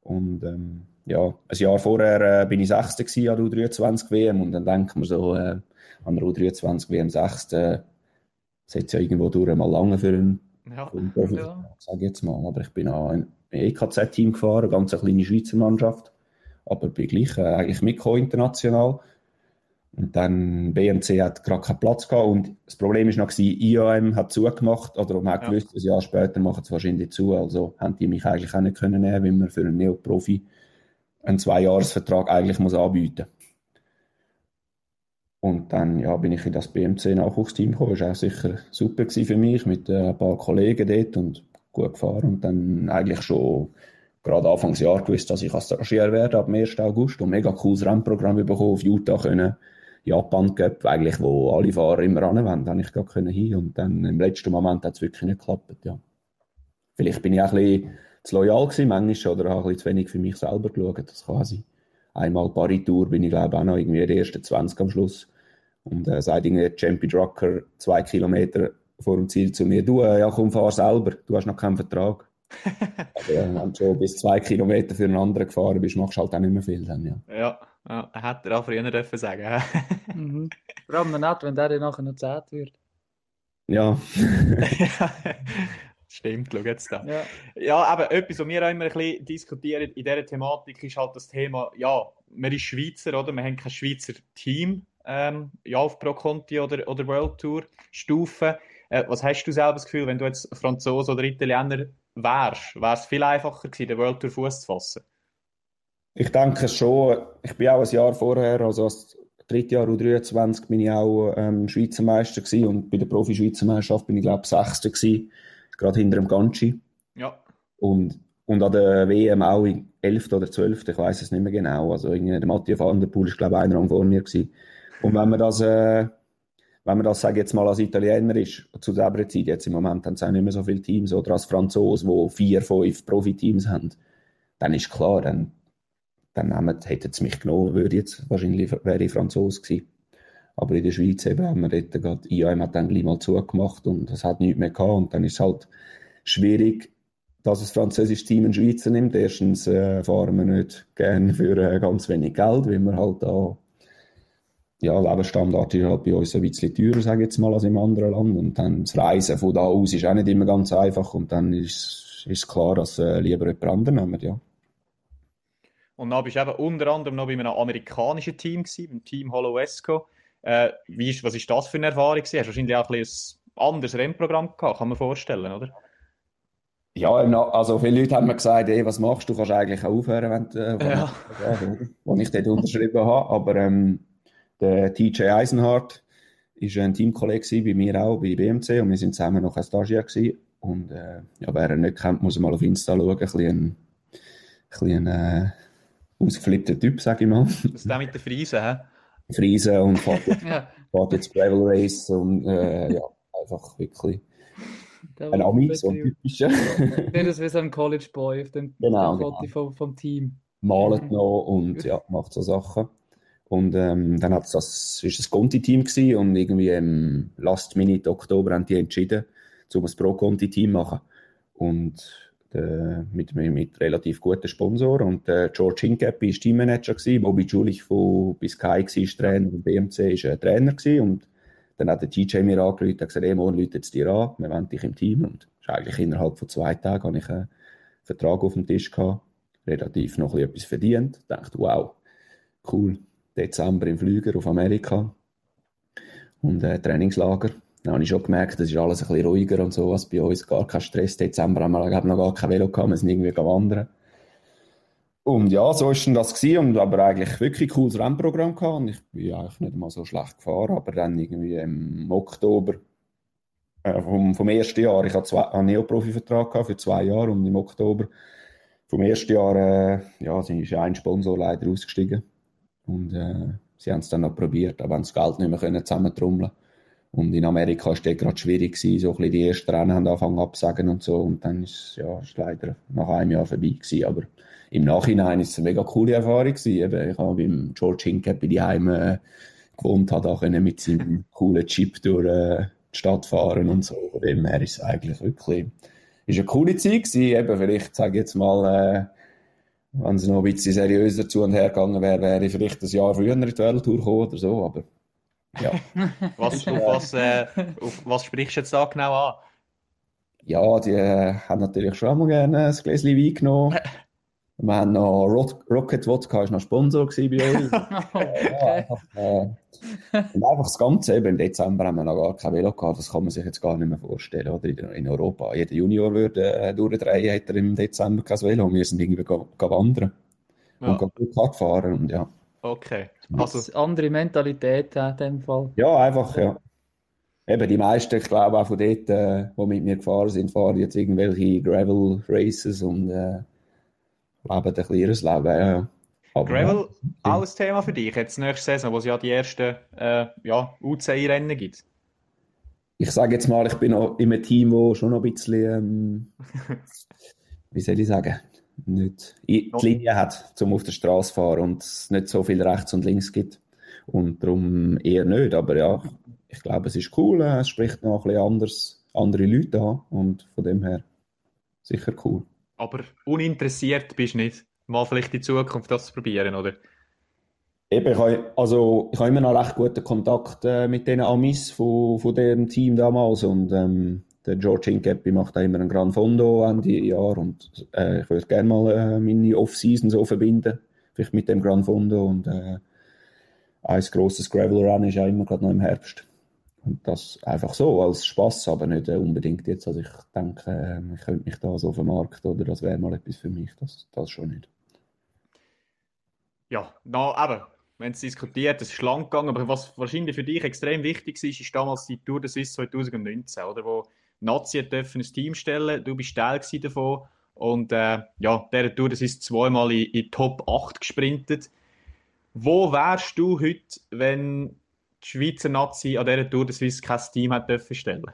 [SPEAKER 4] Und ähm, ja, ein Jahr vorher äh, bin ich Sechster gewesen an der U23 WM und dann denkt man so, äh, an der U23 WM Sechster, setzt ja irgendwo durch mal lange für einen, ja, einen Profi, ja. sage jetzt mal. Aber ich bin auch im EKZ-Team gefahren, eine ganz kleine Schweizer Mannschaft, aber bin gleich äh, eigentlich mitgekommen international. Und dann BMC hat gerade keinen Platz gehabt und das Problem ist noch gewesen, IAM hat zugemacht oder man hat ja. gewusst, ein Jahr später machen sie wahrscheinlich zu, also haben die mich eigentlich auch nicht können nehmen, weil man für einen Neoprofi einen Zweijahresvertrag eigentlich muss anbieten. Und dann ja, bin ich in das BMC Nachwuchsteam gekommen. Das war auch sicher super für mich mit äh, ein paar Kollegen dort und gut gefahren. Und dann eigentlich schon gerade Anfangsjahr gewusst, dass ich als Stagiaire werde ab dem 1. August und mega cooles Rennprogramm bekommen auf Utah können Japan Cup, eigentlich, wo alle Fahrer immer anwenden, habe ich gar können hin. Und dann im letzten Moment hat es wirklich nicht geklappt, ja. Vielleicht bin ich auch ein bisschen zu loyal gewesen, manchmal, oder habe ein bisschen zu wenig für mich selber geschaut, das kann sein. Einmal Paris-Tour bin ich, glaube ich, auch noch irgendwie der erste 20 am Schluss. Und äh, sagt irgendwie Champion Drucker zwei Kilometer vor dem Ziel zu mir, du, äh, ja komm, fahr selber, du hast noch keinen Vertrag. (laughs) Aber äh, wenn du schon bis zwei Kilometer für einen anderen gefahren bist, machst du halt auch nicht mehr viel dann, ja.
[SPEAKER 2] Ja. Ja, hätte er auch früher dürfen sagen. (laughs)
[SPEAKER 3] mhm. Vor allem nicht, wenn der dann nachher noch zählt wird.
[SPEAKER 4] Ja. (laughs)
[SPEAKER 2] Stimmt, schau jetzt da. Ja. ja, aber etwas, was wir auch immer ein bisschen diskutieren in dieser Thematik, ist halt das Thema, ja, man ist Schweizer, oder? Wir haben kein Schweizer Team, ähm, ja, auf Pro Conti oder, oder World Tour Stufe. Äh, was hast du selber das Gefühl, wenn du jetzt Franzose oder Italiener wärst, wäre es viel einfacher gewesen, den World Tour Fuß zu fassen?
[SPEAKER 4] Ich denke schon. Ich bin auch ein Jahr vorher, also als dritte Jahr U23 bin ich auch ähm, Schweizer Meister gewesen und bei der Profi-Schweizer Meisterschaft bin ich glaube ich Sechster gewesen, gerade hinter dem Ganchi.
[SPEAKER 2] Ja.
[SPEAKER 4] Und, und an der WM auch in 11. oder 12. Ich weiß es nicht mehr genau. Also irgendwie der Matthias van der Poel ist glaube ich ein Rang vor mir gewesen. Und wenn man das, äh, wenn man das, sage jetzt mal, als Italiener ist, zu selber Zeit, jetzt im Moment haben sie auch nicht mehr so viele Teams, oder als Franzosen, die vier, fünf Profiteams haben, dann ist klar, dann dann nehmen, hätten sie mich genommen, würde jetzt wahrscheinlich wäre ich Franzose gewesen. Aber in der Schweiz eben haben wir dort gerade, IAM hat dann gleich mal zugemacht und es hat nichts mehr gehabt und dann ist es halt schwierig, dass ein französisches Team einen Schweizer nimmt. Erstens äh, fahren wir nicht gerne (laughs) für äh, ganz wenig Geld, weil wir halt da ja, Lebensstandard ist halt bei uns ein bisschen teurer, sage ich jetzt mal, als im anderen Land. Und dann das Reisen von da aus ist auch nicht immer ganz einfach. Und dann ist, es klar, dass äh, lieber jemand anderen nehmen, ja.
[SPEAKER 2] Und dann bist du eben unter anderem noch bei einem amerikanischen Team gewesen, beim Team Hollow Esco. Äh, wie ist, was ist das für eine Erfahrung gewesen? Hast du wahrscheinlich auch ein, ein anderes Rennprogramm gehabt, kann man vorstellen, oder?
[SPEAKER 4] Ja, also viele Leute haben mir gesagt, ey, was machst du? Du kannst eigentlich auch aufhören, wenn du, äh, ja. (laughs) wo ich dort unterschrieben habe. Aber ähm, der TJ Eisenhardt war ein Teamkollege bei mir auch, bei BMC, und wir sind zusammen noch ein Stagiaire gewesen. Und äh, ja, wer ihn nicht kennt, muss mal auf Insta schauen. Ein bisschen ein, ein, äh, ausgeflippter Typ, sag ich mal.
[SPEAKER 2] Das ist der mit der Friese, hä?
[SPEAKER 4] Friesen und (laughs) fährt jetzt,
[SPEAKER 3] Ja,
[SPEAKER 4] fährt jetzt Gravel Race und äh, ja, einfach wirklich ein Ami, so ein typischer. (laughs)
[SPEAKER 3] Wäre das wie so ein College Boy auf dem,
[SPEAKER 4] Genau,
[SPEAKER 3] dem
[SPEAKER 4] genau.
[SPEAKER 3] Foto vom, vom Team.
[SPEAKER 4] Malt noch und ja, macht so Sachen. Und ähm, dann hat's das, ist das Conti-Team gewesen und irgendwie im Last Minute Oktober haben die entschieden, um ein Pro-Conti-Team machen. Und äh, mit, mit relativ guten Sponsoren. Und äh, George Hincapie war Teammanager, gewesen, Bobby Julich von Biscay war Trainer und BMC war äh, Trainer. Gewesen. Und dann hat der TJ mir angerufen und gesagt, hey, morgen läutet es dir an, wir wollen dich im Team. Und ist eigentlich innerhalb von zwei Tagen habe ich einen Vertrag auf dem Tisch gehabt, relativ noch etwas verdient. Ich dachte, wow, cool, Dezember im Flüger auf Amerika und äh, Trainingslager. Dann habe ich schon gemerkt, das ist alles ein bisschen ruhiger und so, als bei uns, gar kein Stress. Dezember haben wir noch gar kein Velo gehabt, wir sind irgendwie wandern. Und ja, so dann das gewesen, und aber eigentlich wirklich cooles Rennprogramm gehabt. Und ich bin eigentlich nicht mal so schlecht gefahren, aber dann irgendwie im Oktober äh, vom, vom ersten Jahr, ich hatte einen Neoprofi-Vertrag für zwei Jahre und im Oktober vom ersten Jahr, äh, ja, ist ein Sponsor leider ausgestiegen. Und äh, sie haben es dann noch probiert, aber haben das Geld nicht mehr können und in Amerika war es gerade schwierig gewesen, so ein bisschen die ersten Rennen haben angefangen abzusagen und so und dann ist ja, ist leider nach einem Jahr vorbei gewesen, aber im Nachhinein ist es eine mega coole Erfahrung gewesen. Eben, ich habe beim George Hincap bei daheim äh, gewohnt, habe auch können mit seinem (laughs) coolen Chip durch äh, die Stadt fahren und so. Von dem her ist es eigentlich wirklich ist eine coole Zeit gewesen. Eben, vielleicht sage ich jetzt mal, äh, wenn es noch ein bisschen seriöser zu und her gegangen wäre, wäre ich vielleicht ein Jahr früher in die Welttour gekommen oder so, aber ja. (laughs)
[SPEAKER 2] Was, auf, was, äh, auf was sprichst du jetzt da genau an?
[SPEAKER 4] Ja, die äh, haben natürlich schon einmal gerne ein Gläschen Wein genommen. (laughs) Wir haben noch Rock, Rocket Vodka, ist noch Sponsor gewesen bei uns. (laughs) ja, einfach, äh, und einfach das Ganze, eben im Dezember haben wir noch gar kein Velo gehabt, das kann man sich jetzt gar nicht mehr vorstellen, oder? In, in Europa. Jeder Junior würde äh, durchdrehen, hätte er im Dezember kein Velo. Wir sind irgendwie go, go wandern
[SPEAKER 2] Ja.
[SPEAKER 4] und go Kart fahren und ja.
[SPEAKER 2] Okay.
[SPEAKER 3] Also,
[SPEAKER 2] Also,
[SPEAKER 3] andere Mentalität in dem Fall.
[SPEAKER 4] Ja, einfach, ja. Eben, die meisten, ich glaube auch von dort, äh, die mit mir gefahren sind, fahren jetzt irgendwelche Gravel Races und äh, leben ein bisschen ihr Leben, ja. Aber,
[SPEAKER 2] Gravel, auch ein Thema für dich jetzt nächste Saison, wo es ja die ersten äh, ja, UCI-Rennen gibt.
[SPEAKER 4] Ich sage jetzt mal, ich bin noch in einem Team, wo schon noch ein bisschen, ähm, (laughs) wie soll ich sagen, nicht die Linie hat, um auf der Straße zu fahren und es nicht so viel rechts und links gibt. Und darum eher nicht. Aber ja, ich glaube, es ist cool. äh, Es spricht noch ein bisschen anders, andere Leute an. Und von dem her sicher cool.
[SPEAKER 2] Aber uninteressiert bist du nicht, mal vielleicht in Zukunft das zu probieren, oder?
[SPEAKER 4] Eben, ich habe, also, ich habe immer noch recht guten Kontakt äh, mit den Amis von, von dem Team damals und ähm, der George Hincapie macht auch immer ein Gran Fondo Ende Jahr und äh, ich würde gerne mal äh, meine Off-Season so verbinden, vielleicht mit dem Gran Fondo und äh, ein grosses Gravel-Run ist ja immer gerade noch im Herbst. Und das einfach so, als Spaß, aber nicht äh, unbedingt jetzt. Also ich denke, äh, ich könnte mich da so vermarkten oder das wäre mal etwas für mich, das, das schon nicht.
[SPEAKER 2] Ja, na, wir haben es diskutiert, es ist lang gegangen, aber was wahrscheinlich für dich extrem wichtig war, ist damals die Tour de Suisse 2019, oder, wo Nazi dürfen ein Team stellen, du bist Teil davon und äh, ja, der Tour de Suisse zweimal in, in Top 8 gesprintet. Wo wärst du heute, wenn die Schweizer Nazi an dieser Tour de Suisse kein Team hat dürfen stellen?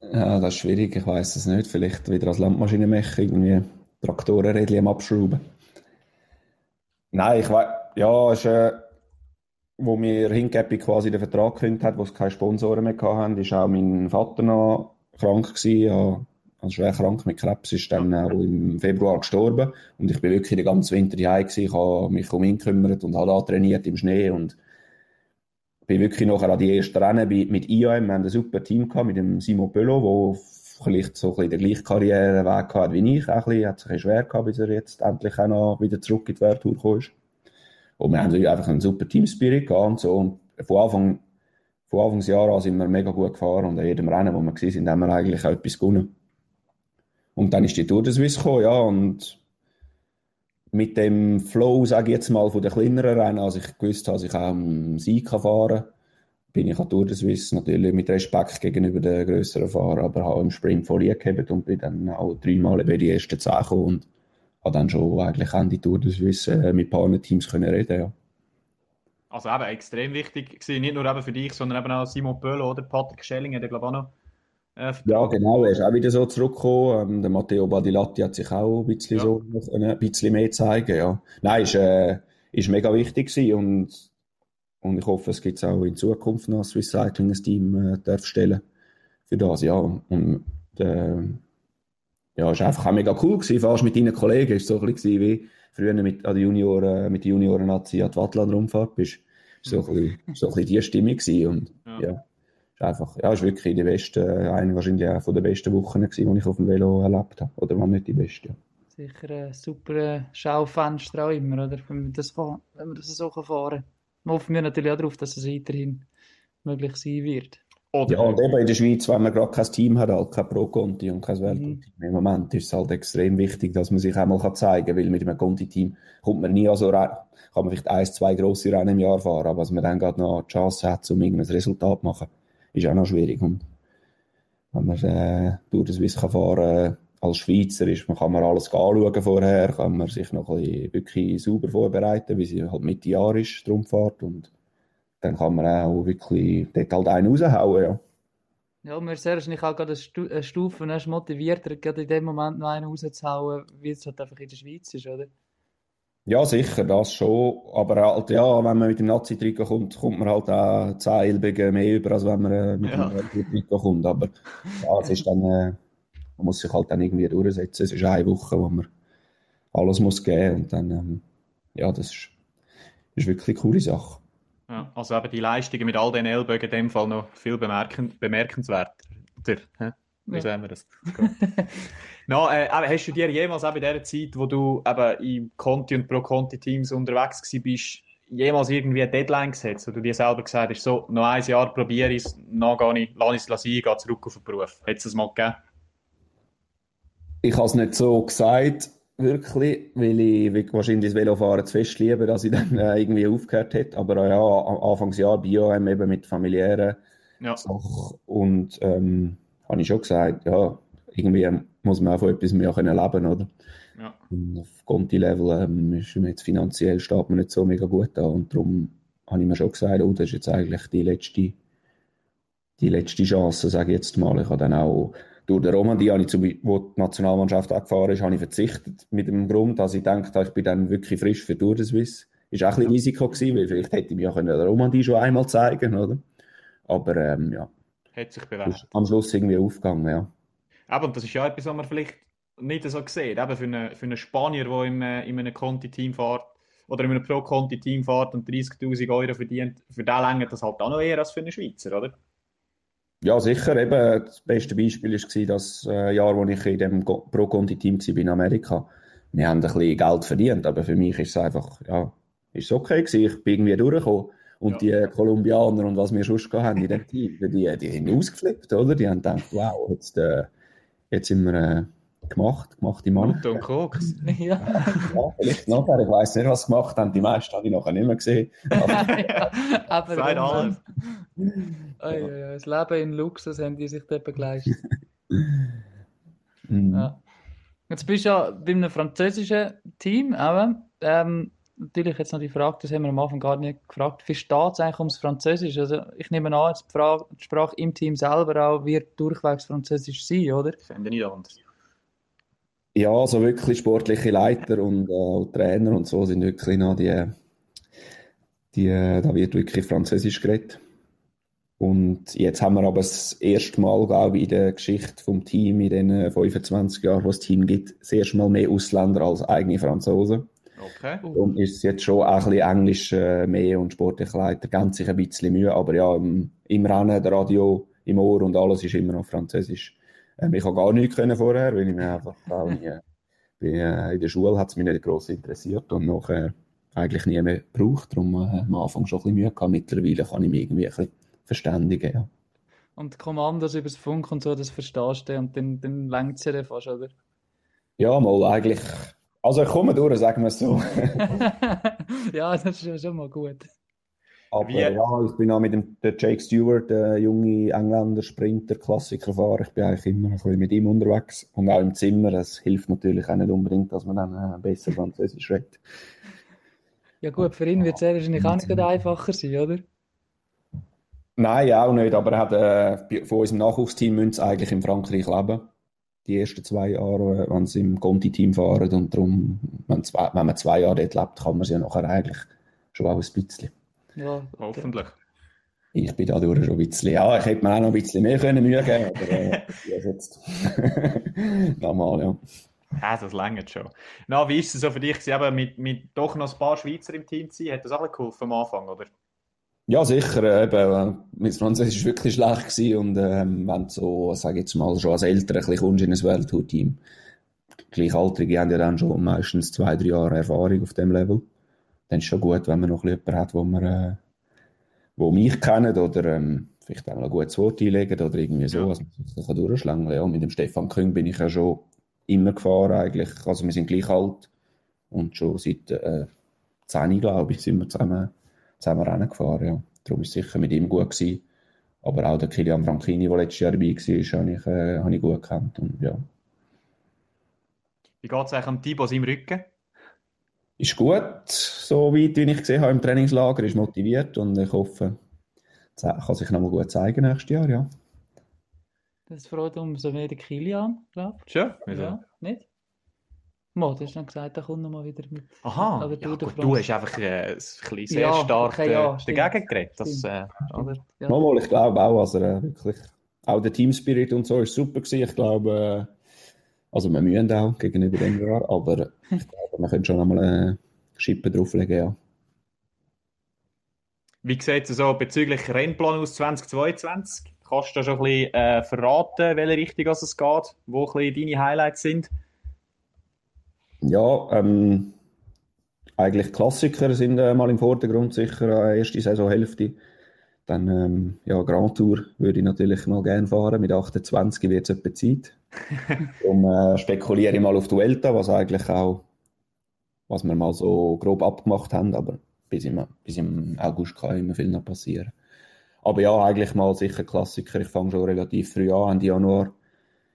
[SPEAKER 4] Ja, das ist schwierig, ich weiß es nicht. Vielleicht wieder als Landmaschinenmecher irgendwie Traktorenrädchen am Abschrauben. Nein, ich weiß, ja, ist, äh, wo mir Hinkepi quasi den Vertrag gekündigt hat, wo es keine Sponsoren mehr hatten, ist auch mein Vater noch krank gewesen, ja, also schwer krank mit Krebs, ist dann auch im Februar gestorben und ich bin wirklich den ganzen Winter hier gewesen, ich habe mich um ihn gekümmert und habe da trainiert im Schnee und bin wirklich nachher an die ersten Rennen mit IAM. Wir haben ein super Team gehabt mit dem Simon Pöllo, der vielleicht so ein bisschen den gleichen Karriereweg hat wie ich. Auch ein bisschen, hat sich ein schwer gehabt, bis er jetzt endlich auch noch wieder zurück in die Welttour gekommen ist. Und wir haben natürlich einfach einen super Team-Spirit gehabt und so. Und von Anfang, von Anfangsjahr an sind wir mega gut gefahren und an jedem Rennen, wo wir gewesen sind, haben wir eigentlich auch etwas gewonnen. Und dann ist die Tour de Suisse gekommen, ja, und mit dem Flow, sage ich jetzt mal, von den kleineren Rennen, als ich gewusst habe, dass ich auch am Sieg fahren kann, bin ich an Tour de Suisse natürlich mit Respekt gegenüber den grösseren Fahrern, aber habe im Sprint gehabt und bin dann auch dreimal über die ersten zehn gekommen und habe dann schon eigentlich Ende Tour des Wissen äh, mit ein paar Teams können reden, ja.
[SPEAKER 2] Also eben extrem wichtig gewesen, nicht nur eben für dich, sondern eben auch Simon Pölo oder Patrick Schelling, der glaube ich auch noch
[SPEAKER 4] äh, ja, genau, er ist auch wieder so zurückgekommen. Ähm, der Matteo Badilatti hat sich auch ein bisschen, ja. so, ein bisschen mehr zeigen. Ja. Nein, ist, äh, ist mega wichtig gewesen und, und ich hoffe, es gibt es auch in Zukunft noch Swiss Cycling ein Team äh, darf stellen für das. Ja, und äh, ja, ist einfach auch mega cool gewesen, fast mit deinen Kollegen. Ist so ein bisschen wie früher mit, an Junioren, mit den Junioren-Nazi an die Wattland-Rundfahrt bist. Ist so ein bisschen, so ein bisschen die Stimmung gewesen und ja. ja ist einfach, ja, ist wirklich die beste, eine wahrscheinlich auch von den besten Wochen gewesen, die ich auf dem Velo erlebt habe. Oder wenn nicht die beste.
[SPEAKER 3] Sicher ein super Schaufenster auch immer, oder? Wenn wir das, wenn wir das so fahren kann. Hoffen wir natürlich auch darauf, dass es weiterhin möglich sein wird.
[SPEAKER 4] Oder ja, und eben in der Schweiz, wenn man gerade kein Team hat, halt kein Pro-Conti und kein Weltteam. Mhm. Im Moment ist es halt extrem wichtig, dass man sich einmal zeigen kann, weil mit einem Conti-Team kommt man nie so rein. Kann man vielleicht ein, zwei grosse Rennen im Jahr fahren, aber was man dann gerade noch die Chance hat, um irgendein Resultat zu machen ist auch noch schwierig. Und wenn man äh, durch das fahren als Schweizer ist, man kann man alles anschauen vorher, kann man sich noch ein bisschen wirklich sauber vorbereiten, wie sie halt Mitte Jahr ist, die Rundfahrt. Und dann kann man auch wirklich dort halt einen raushauen, ja.
[SPEAKER 3] Ja, man ist sehr wahrscheinlich auch gerade eine Stufe motivierter, gerade in dem Moment noch einen rauszuhauen, wie es halt einfach in der Schweiz ist, oder?
[SPEAKER 4] Ja, sicher, das schon. Aber halt, ja, wenn man mit dem Nazi-Trikot kommt, kommt man halt auch 10 Elbige mehr über, als wenn man äh, mit ja. dem Trikot kommt. Aber ja, es ist dann, äh, man muss sich halt dann irgendwie durchsetzen. Es ist eine Woche, wo man alles muss geben und dann, ähm, ja, das ist, ist wirklich eine coole Sache.
[SPEAKER 2] Ja, also eben die Leistungen mit all den Ellbogen in dem Fall noch viel bemerken, bemerkenswerter. Wie ja. sagen wir das? no, äh, hast du dir jemals in der Zeit, wo du eben im Conti- und Pro-Conti-Teams unterwegs bist, jemals irgendwie eine Deadline gesetzt, wo du dir selber gesagt hast, so, noch ein Jahr probiere ich es, noch gar nicht, lasse ich es sein, gehe zurück auf den Beruf. Hättest du es mal gegeben?
[SPEAKER 4] Ich habe es nicht so gesagt, wirklich, weil ich wahrscheinlich das Velofahren zu fest liebe, dass ich dann äh, irgendwie aufgehört hätte. Aber äh, ja, Anfangsjahr Bio-M eben mit familiären ja. Sachen und ähm, habe ich schon gesagt, ja, irgendwie muss man auch von etwas mehr können leben, oder? Ja. Und auf Conti-Level ähm, ist jetzt finanziell steht man nicht so mega gut da und darum habe ich mir schon gesagt, oh, das ist jetzt eigentlich die letzte, die letzte Chance, sage ich jetzt mal. Ich habe dann auch durch den Romandie, ich zum, wo die Nationalmannschaft angefahren ist, habe ich verzichtet mit dem Grund, dass ich denke, ich bin dann wirklich frisch für Tour de Suisse. Ist auch ein bisschen Risiko gewesen, weil vielleicht hätte ich mir können der Romandie schon einmal zeigen, oder? Aber ähm, ja,
[SPEAKER 2] hat sich bewährt.
[SPEAKER 4] am Schluss irgendwie aufgegangen, ja.
[SPEAKER 2] Aber das ist ja etwas, was man vielleicht nicht so sieht. Eben für einen, für einen Spanier, der im, äh, in einem Conti-Team fährt oder in einem Pro-Conti-Team fährt und 30.000 Euro verdient, für den längert das halt auch noch eher als für einen Schweizer, oder?
[SPEAKER 4] Ja, sicher. Eben, das beste Beispiel war das äh, Jahr, wo ich in dem Pro-Conti-Team war in Amerika. Wir haben ein bisschen Geld verdient, aber für mich ist es einfach, ja, ist okay gewesen. Ich bin irgendwie durchgekommen. Und ja. die Kolumbianer und was wir schon haben in dem Team, die, die haben ausgeflippt, oder? Die haben gedacht, wow, jetzt, äh, jetzt sind wir äh, gemacht, gemachte Mann.
[SPEAKER 2] Und, und Koks. (laughs)
[SPEAKER 3] ja.
[SPEAKER 4] ja. Vielleicht nachher, ich weiß nicht, was gemacht haben. Die meisten habe ich nachher nicht mehr gesehen.
[SPEAKER 3] Aber, (laughs) ja, aber alles. (laughs) Oh, ja. Ja, das Leben in Luxus haben die sich dort geleistet. mhm. ja. Jetzt bist du ja bei einem französischen Team, aber ähm, natürlich jetzt noch die Frage, das haben wir am Anfang gar nicht gefragt, wie steht es eigentlich ums Französisch? Also ich nehme an, die, Frage, die Sprache im Team selber auch wird durchwegs Französisch sein, oder?
[SPEAKER 2] Ich finde nicht anders.
[SPEAKER 4] Ja, also wirklich sportliche Leiter und äh, Trainer und so sind wirklich noch die, die, da wird wirklich Französisch geredet. Und jetzt haben wir aber das erste Mal, glaube ich, in der Geschichte vom Team in den 25 Jahren, wo es Team gibt, das erste Mal mehr Ausländer als eigene Franzosen.
[SPEAKER 2] Okay.
[SPEAKER 4] Darum ist jetzt schon auch ein bisschen Englisch äh, mehr und sportliche Leiter ganz sich ein bisschen Mühe, aber ja, im, im Rennen, der Radio, im Ohr und alles ist immer noch Französisch. Ähm, ich habe gar nichts können vorher, weil ich mir einfach auch nie, bin, äh, in der Schule hat es mich nicht gross interessiert und nachher eigentlich nie mehr gebraucht, darum äh, am Anfang schon ein bisschen Mühe gehabt. Mittlerweile kann ich mich irgendwie ein bisschen verständigen, ja.
[SPEAKER 3] Und Kommandos übers Funk und so, das verstehst du und dann, dann längt es ja fast, oder?
[SPEAKER 4] Ja, mal eigentlich also ich komme durch, sagen wir es so. (laughs)
[SPEAKER 3] ja, das ist schon mal gut.
[SPEAKER 4] Aber
[SPEAKER 2] Wie-
[SPEAKER 4] ja, ich bin auch mit dem der Jake Stewart, der junge Engländer Sprinter, Klassikerfahrer. Ich bin eigentlich immer ein bisschen mit ihm unterwegs. Und auch im Zimmer. Es hilft natürlich auch nicht unbedingt, dass man dann äh, besser Französisch redet.
[SPEAKER 3] Ja gut, für ihn wird es wahrscheinlich auch nicht einfacher sein, oder?
[SPEAKER 4] Nein, auch nicht. Aber er hat, äh, von unserem Nachwuchsteam müssen sie eigentlich in Frankreich leben. Die ersten zwei Jahre, äh, wenn sie im Conti-Team fahren. Und darum, wenn, zwei, wenn man zwei Jahre dort lebt, kann man sie ja nachher eigentlich schon auch ein bisschen.
[SPEAKER 3] Ja,
[SPEAKER 2] Hoffentlich.
[SPEAKER 4] Ich bin dadurch schon ein bisschen, ja, ich hätte mir auch noch ein bisschen mehr können Mühe geben aber äh, (laughs) ja, jetzt. (laughs) Normal, ja.
[SPEAKER 2] Ja, das längert schon. Na, wie ist es so für dich, eben mit, mit doch noch ein paar Schweizer im Team zu sein? Hat das auch geholfen am Anfang, oder?
[SPEAKER 4] Ja, sicher. Äh, eben, äh, mein Französisch war wirklich schlecht gewesen und ähm, wenn du so, sage ich jetzt mal, schon als Eltern ein bisschen kommst in ein Welttour-Team, Gleichaltrige haben ja dann schon meistens zwei, drei Jahre Erfahrung auf dem Level. Dann ist es schon gut, wenn man noch jemanden hat, wo man, äh, wo mich kennt oder ähm, vielleicht auch ein gutes Wort einlegen oder irgendwie so,
[SPEAKER 2] Ja.
[SPEAKER 4] dass man sich durchschlängeln Ja, mit dem Stefan Küng bin ich ja schon immer gefahren eigentlich. Also wir sind gleich alt und schon seit äh, 10, glaube ich, sind wir zusammen, zusammen Rennen gefahren. Ja. Darum ist es sicher mit ihm gut gewesen. Aber auch der Kilian Franchini, der letztes Jahr dabei war, habe ich, äh, habe ich gut gekannt. Und, ja.
[SPEAKER 2] Wie geht es eigentlich am Thibaut seinem Rücken?
[SPEAKER 4] Ist gut, so weit, wie ich gesehen habe im Trainingslager, ist motiviert und ich hoffe, kann sich nochmal gut zeigen nächstes Jahr, ja.
[SPEAKER 3] das freut umso mehr der Kilian, glaube
[SPEAKER 2] Schon?
[SPEAKER 3] ich.
[SPEAKER 2] Wieso?
[SPEAKER 3] Ja, nicht? Mo, du hast noch gesagt, er kommt nochmal wieder mit.
[SPEAKER 2] Aha,
[SPEAKER 3] Aber
[SPEAKER 2] ja, gut, du hast einfach äh, ein bisschen sehr
[SPEAKER 3] Ja,
[SPEAKER 2] stark
[SPEAKER 3] okay,
[SPEAKER 2] äh,
[SPEAKER 3] ja, stimmt.
[SPEAKER 2] dagegen geredet. Das, äh, oder?
[SPEAKER 3] Ja.
[SPEAKER 4] Nochmal, ich glaube auch, also äh, wirklich, auch der Teamspirit und so ist super gewesen. Ich glaube, äh, also wir müssen auch gegenüber dem Jahr, aber ich glaube, wir können schon nochmal eine Schippe drauflegen, ja.
[SPEAKER 2] Wie sieht es so bezüglich Rennplan aus 2022? Kannst du da schon ein bisschen äh, verraten, welche Richtung es geht, wo ein bisschen deine Highlights sind?
[SPEAKER 4] Ja, ähm, eigentlich Klassiker sind äh, mal im Vordergrund, sicher äh, erste Saisonhälfte. Dann, ähm, ja, Grand Tour würde ich natürlich mal gerne fahren. Mit 28 wird es etwa Zeit. (laughs) Darum äh, spekuliere ich mal auf die Vuelta, was eigentlich auch, was wir mal so grob abgemacht haben, aber bis im, bis im August kann immer viel noch passieren. Aber ja, eigentlich mal sicher Klassiker. Ich fange schon relativ früh an, Ende Januar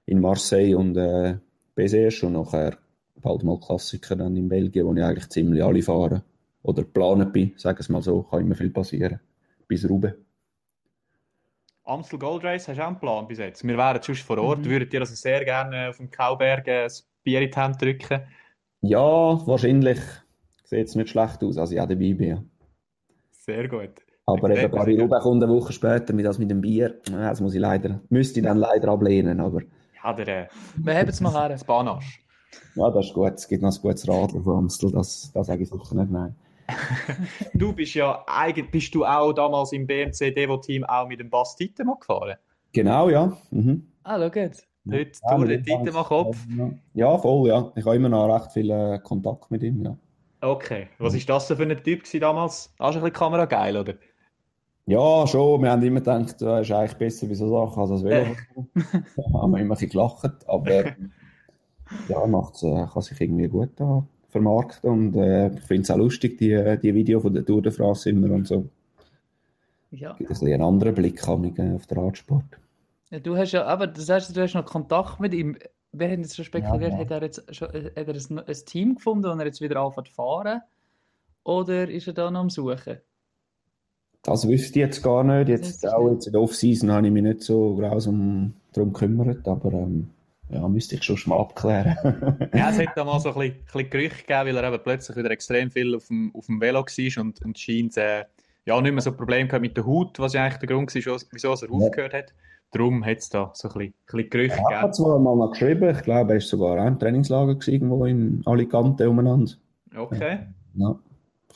[SPEAKER 4] in Marseille und äh, Bézers und nachher bald mal Klassiker dann in Belgien, wo ich eigentlich ziemlich alle fahre. Oder geplant bin, sagen es mal so, kann immer viel passieren. Bis Ruben.
[SPEAKER 2] Amstel Gold Race hast du auch einen Plan bis jetzt? Wir wären sonst vor Ort,
[SPEAKER 3] Mhm.
[SPEAKER 2] würden dir also sehr gerne auf dem Kauberg das Bier in die Hand drücken.
[SPEAKER 4] Ja, wahrscheinlich sieht es nicht schlecht aus, als ich auch dabei bin. ja.
[SPEAKER 2] Sehr gut.
[SPEAKER 4] Aber
[SPEAKER 2] Ich
[SPEAKER 4] eben, Paris. Roubaix kommt eine Woche später mit das mit dem Bier. Das muss ich leider, müsste ich dann leider ablehnen, aber
[SPEAKER 2] Ja, der, äh,
[SPEAKER 3] Wir haben es mal her.
[SPEAKER 2] das Banasch.
[SPEAKER 4] ja, das ist gut. Es gibt noch ein gutes Radler von Amstel, das, das sage ich sicher nicht, nein. (laughs)
[SPEAKER 2] Du bist ja eigentlich, bist du auch damals im BMC Devo-Team auch mit dem Bass Titemann gefahren?
[SPEAKER 4] Genau, ja. Mhm.
[SPEAKER 3] Ah, schau jetzt.
[SPEAKER 2] Heute
[SPEAKER 4] Ja,
[SPEAKER 2] Tour
[SPEAKER 4] mit
[SPEAKER 2] de
[SPEAKER 4] dem
[SPEAKER 2] Titemann Kopf.
[SPEAKER 4] Ja, voll, ja. Ich habe immer noch recht viel äh, Kontakt mit ihm, ja.
[SPEAKER 2] Okay, was ist das denn für ein Typ damals? Hast du ein bisschen Kamera geil, oder?
[SPEAKER 4] Ja, schon. Wir haben immer gedacht, er ist eigentlich besser bei so Sachen als das Velo. (laughs) da haben wir immer ein bisschen gelacht. Aber (laughs) ja, er macht's, äh, kann sich irgendwie gut da vermarkten. Und äh, ich finde es auch lustig, die, die Videos von der Tour de France immer und so.
[SPEAKER 3] Ja.
[SPEAKER 4] Gibt ein bisschen einen anderen Blick kann äh, auf den Radsport.
[SPEAKER 3] ja. Du hast ja, aber das heißt, du hast noch Kontakt mit ihm. Wir haben jetzt schon spekuliert,
[SPEAKER 4] Ja, ja.
[SPEAKER 3] hat er jetzt schon, hat er ein, ein Team gefunden und er jetzt wieder anfängt zu fahren? Oder ist er da noch am Suchen?
[SPEAKER 4] Das wüsste ich jetzt gar nicht. Jetzt, auch jetzt in der Off-Season habe ich mich nicht so grausam darum gekümmert, aber ähm, ja, müsste ich schon mal abklären. (laughs)
[SPEAKER 2] Ja, es hat da mal so ein bisschen, ein bisschen Gerüchte gegeben, weil er eben plötzlich wieder extrem viel auf dem, auf dem Velo war und, und scheint äh, ja, nicht mehr so Probleme gehabt mit der Haut, was ja eigentlich der Grund war, wieso er aufgehört hat. Darum hat es da so ein bisschen, ein bisschen Gerüchte
[SPEAKER 4] Ich habe
[SPEAKER 2] gegeben.
[SPEAKER 4] zwar mal noch geschrieben, ich glaube, er war sogar auch im Trainingslager gewesen, irgendwo in Alicante umeinander.
[SPEAKER 2] Okay.
[SPEAKER 4] Ja,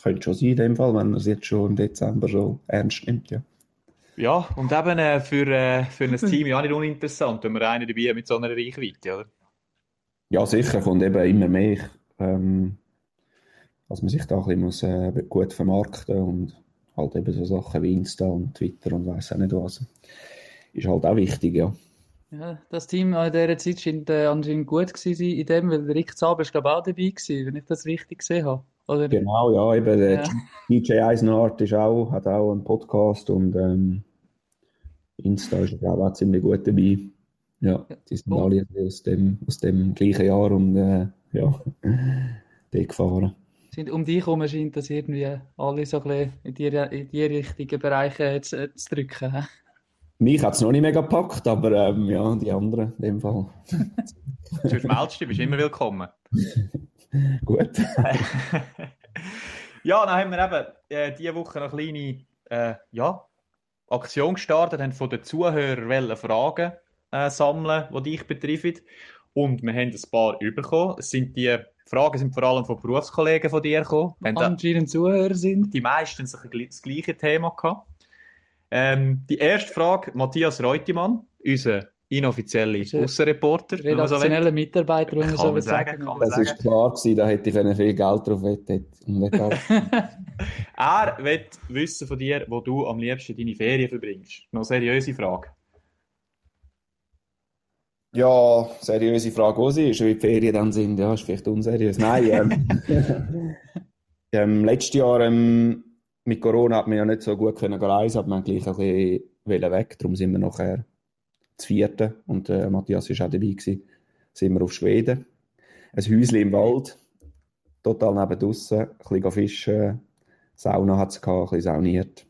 [SPEAKER 4] könnte schon sein in dem Fall, wenn er es jetzt schon im Dezember schon ernst nimmt, ja.
[SPEAKER 2] Ja, und eben äh, für, äh, für ein Team ja nicht uninteressant, wenn man einen dabei hat mit so einer Reichweite, oder?
[SPEAKER 4] Ja, sicher, kommt eben immer mehr, ähm, dass man sich da ein bisschen muss, äh, gut vermarkten und halt eben so Sachen wie Insta und Twitter und weiss auch nicht was. Ist halt auch wichtig, ja.
[SPEAKER 3] Ja, das Team an dieser Zeit scheint äh, anscheinend gut gewesen sein in dem, weil der Rick Zabel ist glaube ich auch dabei gewesen, wenn ich das richtig gesehen habe. Oder?
[SPEAKER 4] Genau, ja, eben der
[SPEAKER 3] Ja.
[SPEAKER 4] DJ Eisenhardt ist auch, hat auch einen Podcast und ähm, Insta ist auch, auch ziemlich gut dabei. Ja, die sind
[SPEAKER 3] cool.
[SPEAKER 4] alle aus dem, aus dem gleichen Jahr und äh, ja, (laughs) dort gefahren.
[SPEAKER 3] Sind um dich herum scheint das irgendwie alle so ein bisschen in die, in die richtigen Bereiche zu, zu drücken. hä?
[SPEAKER 4] Mich hat es noch nicht mega gepackt, aber ähm, ja, die anderen in dem Fall.
[SPEAKER 2] Sonst meldest du dich, bist immer willkommen. (laughs)
[SPEAKER 4] Gut. (laughs)
[SPEAKER 2] ja, dann haben wir eben äh, diese Woche noch eine kleine äh, ja, Aktion gestartet, haben von den Zuhörern Fragen äh, sammeln, die dich betreffen. Und wir haben ein paar bekommen. Es sind die Fragen sind vor allem von Berufskollegen von dir gekommen. Haben da-
[SPEAKER 3] Anscheinend Zuhörer sind.
[SPEAKER 2] die meisten gl- das gleiche Thema gehabt. Ähm, die erste Frage, Matthias Reutemann, unser inoffizieller
[SPEAKER 3] Unser
[SPEAKER 2] Aussenreporter.
[SPEAKER 3] Redaktionelle Mitarbeiter, wenn man so
[SPEAKER 2] sagen,
[SPEAKER 3] sagen.
[SPEAKER 2] kann
[SPEAKER 4] Das ist klar gewesen, da hätte ich viel Geld drauf wettet. (laughs)
[SPEAKER 2] Er will wissen von dir, wo du am liebsten deine Ferien verbringst. Noch eine seriöse Frage.
[SPEAKER 4] Ja, seriöse Frage, wo sie ist, wie die Ferien dann sind. Ja, ist vielleicht unseriös. Nein, ähm, (laughs) ähm, letztes Jahr ähm, mit Corona hat man ja nicht so gut können reisen, aber man gleich ein bisschen weg. Darum sind wir nachher zu vierten und äh, Matthias war auch dabei gewesen. Sind wir auf Schweden. Ein Häuschen im Wald, total neben draussen, ein bisschen fischen, Sauna hat es gehabt, ein bisschen sauniert.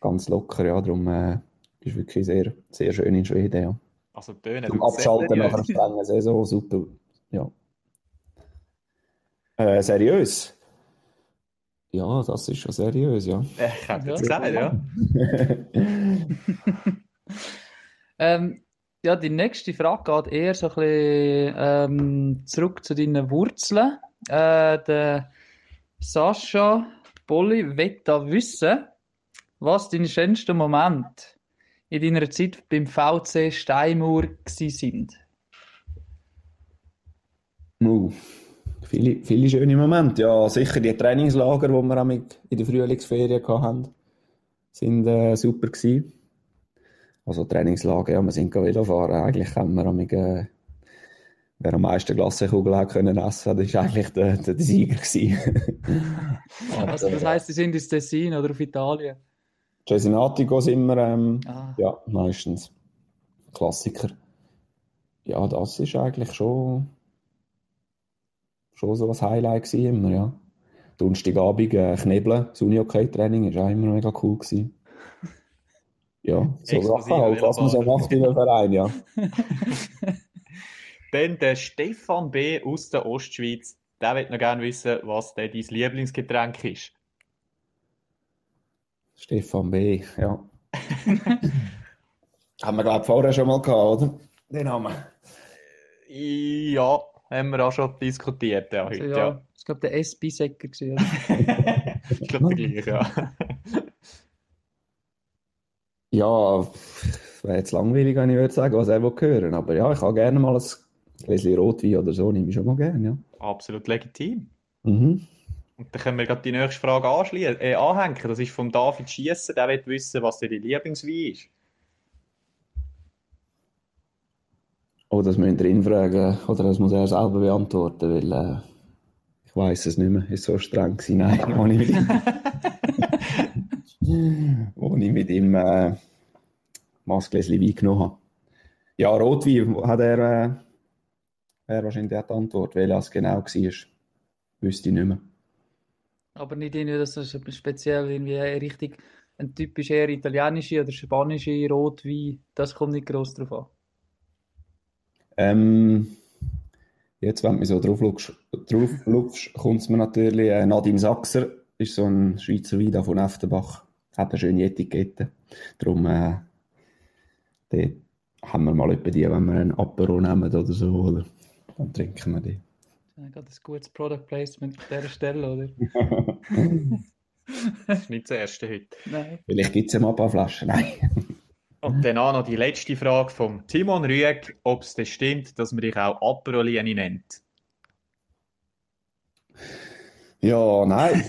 [SPEAKER 4] Ganz locker, ja, darum äh, ist wirklich sehr, sehr schön in Schweden, ja.
[SPEAKER 2] Also Töne.
[SPEAKER 4] Zum Abschalten nach einer strengen Saison, super. Ja. Äh, seriös? Ja, das ist schon seriös, ja.
[SPEAKER 2] Ich hätte
[SPEAKER 3] Ja.
[SPEAKER 2] gesagt, ja. (laughs)
[SPEAKER 3] Ähm, ja, die nächste Frage geht eher so ein bisschen ähm, zurück zu deinen Wurzeln. Äh, der Sascha Bolli will da wissen, was deine schönsten Momente in deiner Zeit beim VC Steinmauer sind.
[SPEAKER 4] Uh, viele, viele schöne Momente. Ja, sicher die Trainingslager, die wir in der Frühlingsferien hatten, sind äh, super gewesen. Also Trainingslager, ja, wir sind Velo fahren. Eigentlich haben wir am äh, wer am meisten Glassenkugeln hat können essen, das war eigentlich der, der, Sieger. (laughs)
[SPEAKER 3] Also, das heisst, die sind ins Tessin oder auf Italien.
[SPEAKER 4] Cesenatico sind wir, ähm,
[SPEAKER 3] Ah,
[SPEAKER 4] ja, meistens. Klassiker. Ja, das ist eigentlich schon, schon so ein Highlight gewesen immer, ja. Donnerstagabend äh, Knebeln, das Uni-Hockey-Training, war auch immer mega cool gewesen. Ja, so Sachen halt, was man so macht in einem Verein, ja. (laughs)
[SPEAKER 2] Dann der Stefan B. aus der Ostschweiz. Der will noch gerne wissen, was denn dein Lieblingsgetränk ist.
[SPEAKER 4] Stefan B., ja. (laughs) haben wir, glaube ich, vorher schon mal gehabt, oder? Den haben wir.
[SPEAKER 2] Ja, haben wir auch schon diskutiert, ja,
[SPEAKER 3] also,
[SPEAKER 2] heute,
[SPEAKER 3] ja,
[SPEAKER 2] ja.
[SPEAKER 3] ich glaube, der SB-Säcker gewesen, oder? (laughs)
[SPEAKER 2] ich glaube, der gleiche, ja.
[SPEAKER 4] Ja, es wäre jetzt langweilig, wenn ich würde sagen, was er will hören. Aber ja, ich habe gerne mal ein Gläschen Rotwein oder so, nehme ich schon mal gerne, ja.
[SPEAKER 2] Absolut legitim.
[SPEAKER 4] Mhm.
[SPEAKER 2] Und dann können wir gerade die nächste Frage anschließen, äh, anhängen. Das ist von David Schiessen. Der will wissen, was dein Lieblingswein ist.
[SPEAKER 4] Oh, das müsst ihr ihn fragen. Oder das muss er selber beantworten, weil äh, ich weiß es nicht mehr. Ist so streng gewesen. Nein, mit ihm, (laughs) wo ich mit ihm äh, mal ein Gläschen Wein genommen habe. Ja, Rotwein hat er, äh, er wahrscheinlich die Antwort. Welcher es genau war, wüsste ich nicht mehr.
[SPEAKER 3] Aber nicht irgendwie, dass das speziell irgendwie richtig ein typisch eher italienische oder spanische Rotwein, das kommt nicht groß drauf an.
[SPEAKER 4] Ähm, jetzt, wenn du mich so drauf schaust kommt es mir natürlich, äh, Nadine Sachser ist so ein Schweizer Wein von Eftenbach, hat eine schöne Etikette. Darum, äh, dort haben wir mal etwa die, wenn wir einen Apero nehmen oder so, oder? Dann trinken wir die.
[SPEAKER 3] Das ist gerade ein gutes Product Placement an dieser Stelle, oder? (laughs)
[SPEAKER 2] Das ist nicht das erste heute.
[SPEAKER 3] Nein.
[SPEAKER 4] Vielleicht gibt es ja mal ein paar Flaschen. Nein.
[SPEAKER 2] Und dann auch noch die letzte Frage von Timon Rüegg, ob es denn stimmt, dass man dich auch Aperolini nennt.
[SPEAKER 4] Ja, nein.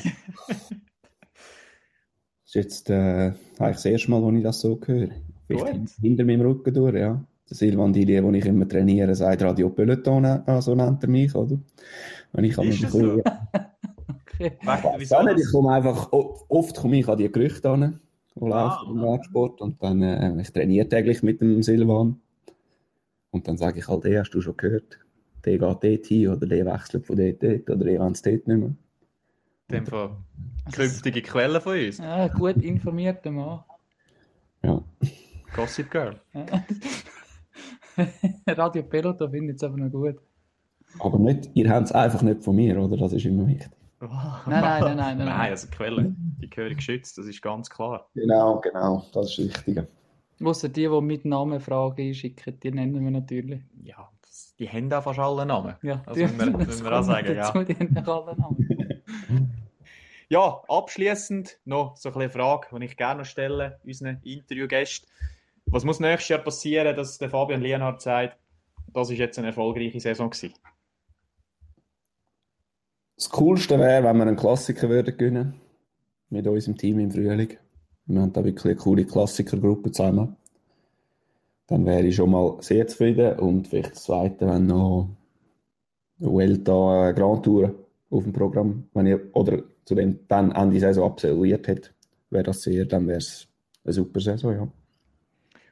[SPEAKER 4] (laughs) Das ist jetzt äh, eigentlich das erste Mal, wo ich das so höre. Vielleicht
[SPEAKER 2] Gut.
[SPEAKER 4] hin- hinter meinem Rücken durch, ja. Der Silvan Dili, den ich immer trainiere, sagt Radio Peloton, äh, so nennt er mich, oder? Wenn ich
[SPEAKER 2] Ist das so? (laughs)
[SPEAKER 3] Okay.
[SPEAKER 4] Nicht, ich komme einfach, oft komme ich an die Gerüchte an, die
[SPEAKER 2] Ah.
[SPEAKER 4] laufen im Radsport und dann, äh, ich trainiere täglich mit dem Silvan und dann sage ich halt, hey, hast du schon gehört, der geht dort hin oder der wechselt von dort dort oder der es dort nicht mehr.
[SPEAKER 2] Dem Fall künftige Quellen von uns.
[SPEAKER 3] Ja, gut informierter Mann.
[SPEAKER 4] Ja.
[SPEAKER 2] Gossip Girl. (laughs)
[SPEAKER 3] Radio Peloton finde ich es aber noch gut.
[SPEAKER 4] Aber nicht, ihr habt es einfach nicht von mir, oder? Das ist immer wichtig.
[SPEAKER 3] Nein, nein, nein, nein, nein.
[SPEAKER 2] Nein, also Quellen, die gehören geschützt, das ist ganz klar.
[SPEAKER 4] Genau, genau, das ist wichtig.
[SPEAKER 3] Ausser die, die mit Namen Fragen einschicken, die nennen wir natürlich.
[SPEAKER 2] Ja, das- die haben auch fast alle Namen.
[SPEAKER 3] Ja,
[SPEAKER 2] Das müssen wir- (laughs)
[SPEAKER 3] das
[SPEAKER 2] müssen wir auch
[SPEAKER 3] kommt
[SPEAKER 2] sagen,
[SPEAKER 3] dazu,
[SPEAKER 2] ja.
[SPEAKER 3] Die haben auch alle Namen.
[SPEAKER 2] Ja, abschließend noch so eine Frage, die ich gerne noch stelle, unseren Interviewgästen. Was muss nächstes Jahr passieren, dass der Fabian Lienhardt sagt, das ist jetzt eine erfolgreiche Saison gewesen?
[SPEAKER 4] Das Coolste wäre, wenn wir einen Klassiker würden gewinnen mit unserem Team im Frühling. Wir haben da wirklich eine coole Klassikergruppe zusammen. Dann wäre ich schon mal sehr zufrieden. Und vielleicht das Zweite, wenn noch Vuelta äh, Grand Tour auf dem Programm, wenn ihr, oder zu dem dann Ende Saison absolviert hätte, wäre das sehr, dann wäre es eine super Saison, ja.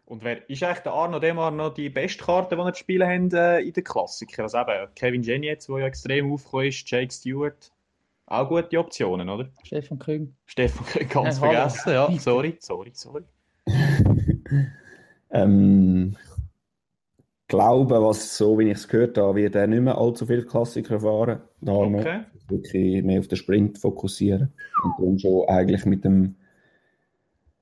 [SPEAKER 2] Und wer ist eigentlich der Arno Demar noch die beste Karte, die er zu spielen haben äh, in den Klassikern? Also eben Kevin Jenny jetzt, der ja extrem aufgekommen ist, Jake Stewart. Auch gute Optionen, oder?
[SPEAKER 3] Stefan Küng.
[SPEAKER 2] Stefan, ganz
[SPEAKER 3] Ja,
[SPEAKER 2] vergessen, ja. Sorry, sorry, sorry. (laughs)
[SPEAKER 4] Ähm, ich glaube, was, so wie ich es gehört habe, wird er nicht mehr allzu viel Klassiker fahren. Da
[SPEAKER 2] Okay.
[SPEAKER 4] wirklich mehr auf den Sprint fokussieren. Und dann schon eigentlich mit dem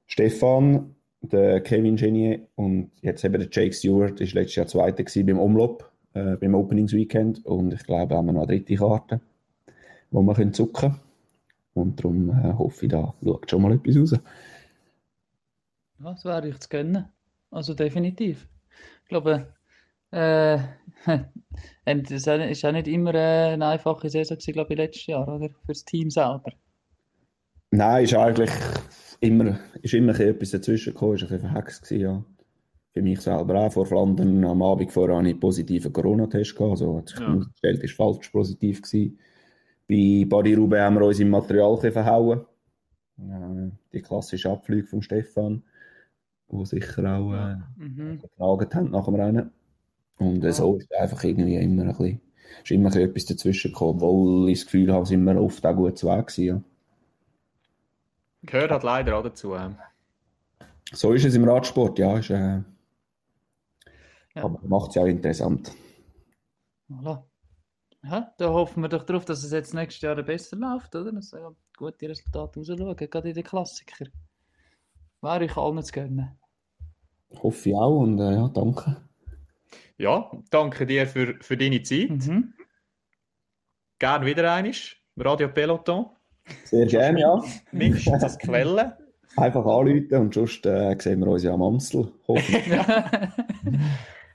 [SPEAKER 4] Stefan, der Kevin Genier und jetzt eben der Jake Stewart, ist letztes Jahr Zweiter gewesen beim Umlob, äh, beim Openingsweekend. Und ich glaube, haben wir noch eine dritte Karte, wo wir können zucken können. Und darum äh, hoffe ich, da schaut schon mal etwas raus.
[SPEAKER 3] Ja, das wäre ich zu gönnen. Also definitiv. Ich glaube, äh, (laughs) und das ist auch nicht immer äh, eine einfache Saison glaube ich, letztes Jahr, oder? Für das Team selber.
[SPEAKER 4] Nein, ist eigentlich immer, ist immer ein bisschen etwas dazwischen gekommen, ist ein bisschen verhext gewesen, ja. Für mich selber auch. Vor Flandern am Abend vorher hatte ich einen positiven Corona-Test gehabt, also hat sich
[SPEAKER 2] Ja.
[SPEAKER 4] ist falsch positiv gewesen. Bei Body Roubaix haben wir uns im Material ein bisschen verhauen. Äh, die klassische Abflüge von Stefan, wo sicher auch äh,
[SPEAKER 3] Mhm.
[SPEAKER 4] getragen haben nach dem Rennen. Und äh, so ist einfach irgendwie immer ein bisschen, ist immer ein bisschen etwas dazwischen gekommen, obwohl ich das Gefühl habe, sind wir oft auch gut zu Weg gewesen, ja.
[SPEAKER 2] Gehört halt leider auch dazu.
[SPEAKER 4] So ist es im Radsport, ja. Ist, äh,
[SPEAKER 3] Ja.
[SPEAKER 4] Aber macht es ja auch interessant.
[SPEAKER 3] Voilà. Ja, da hoffen wir doch darauf, dass es jetzt nächstes Jahr besser läuft, oder? Dass ja gute Resultate rausschauen, gerade in den Klassikern. Wäre ich allen zu gönnen.
[SPEAKER 4] Hoffe ich auch und äh, ja, danke.
[SPEAKER 2] Ja, danke dir für, für deine Zeit.
[SPEAKER 3] Mhm.
[SPEAKER 2] Gerne wieder einisch. Radio Peloton.
[SPEAKER 4] Sehr gerne, ja.
[SPEAKER 2] Mindestens als Quelle. (laughs)
[SPEAKER 4] Einfach anrufen und sonst äh, sehen wir uns ja am Amstel. Hoffe ich.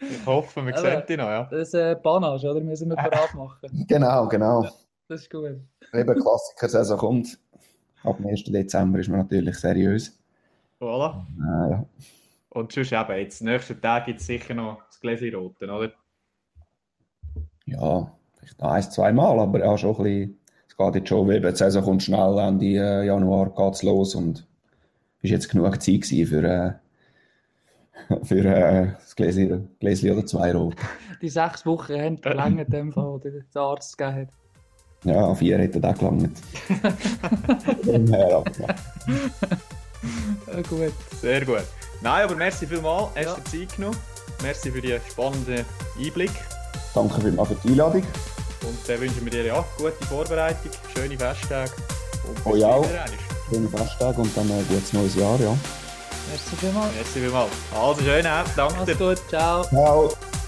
[SPEAKER 2] Ich hoffe, wir
[SPEAKER 3] Aber-
[SPEAKER 2] sehen dich noch, ja.
[SPEAKER 3] Das ist äh, Panache, oder? Müssen wir parat machen. (laughs)
[SPEAKER 4] genau, genau.
[SPEAKER 3] Das ist gut.
[SPEAKER 4] Eben Klassiker-Saison kommt. Ab dem 1. Dezember ist man natürlich seriös.
[SPEAKER 2] Voilà.
[SPEAKER 4] Äh, ja.
[SPEAKER 2] Und sonst eben, jetzt, nächsten Tag gibt es sicher noch das Gläschen Roten, oder?
[SPEAKER 4] ja, vielleicht noch ein, zwei Mal, aber ja, schon ein bisschen. Es geht jetzt schon, eben, die Saison kommt schnell, Ende äh, Januar geht es los und ist jetzt genug Zeit für, äh, (laughs) für äh, das Gläschen, Gläschen oder zwei Rot. (laughs)
[SPEAKER 3] Die sechs Wochen haben verlängert, in dem Fall, oder der Arzt gegeben hat.
[SPEAKER 4] Ja, vier hätte auch gelangt. (laughs) Ja.
[SPEAKER 3] Ja, gut.
[SPEAKER 2] Sehr gut. Nein, aber merci vielmals, hast
[SPEAKER 3] Ja.
[SPEAKER 2] du dir Zeit genommen. Merci für den spannenden Einblick.
[SPEAKER 4] Danke vielmals für die Einladung.
[SPEAKER 2] Und dann wünschen wir dir ja gute Vorbereitung, schöne Festtage. Und
[SPEAKER 4] Oh ja.
[SPEAKER 2] wieder einmal.
[SPEAKER 4] Schönen Festtag und dann ein gutes neues Jahr, ja.
[SPEAKER 3] Merci vielmals.
[SPEAKER 2] Merci vielmals. Also schön, äh, danke dir.
[SPEAKER 3] gut. Ciao.
[SPEAKER 4] Ciao.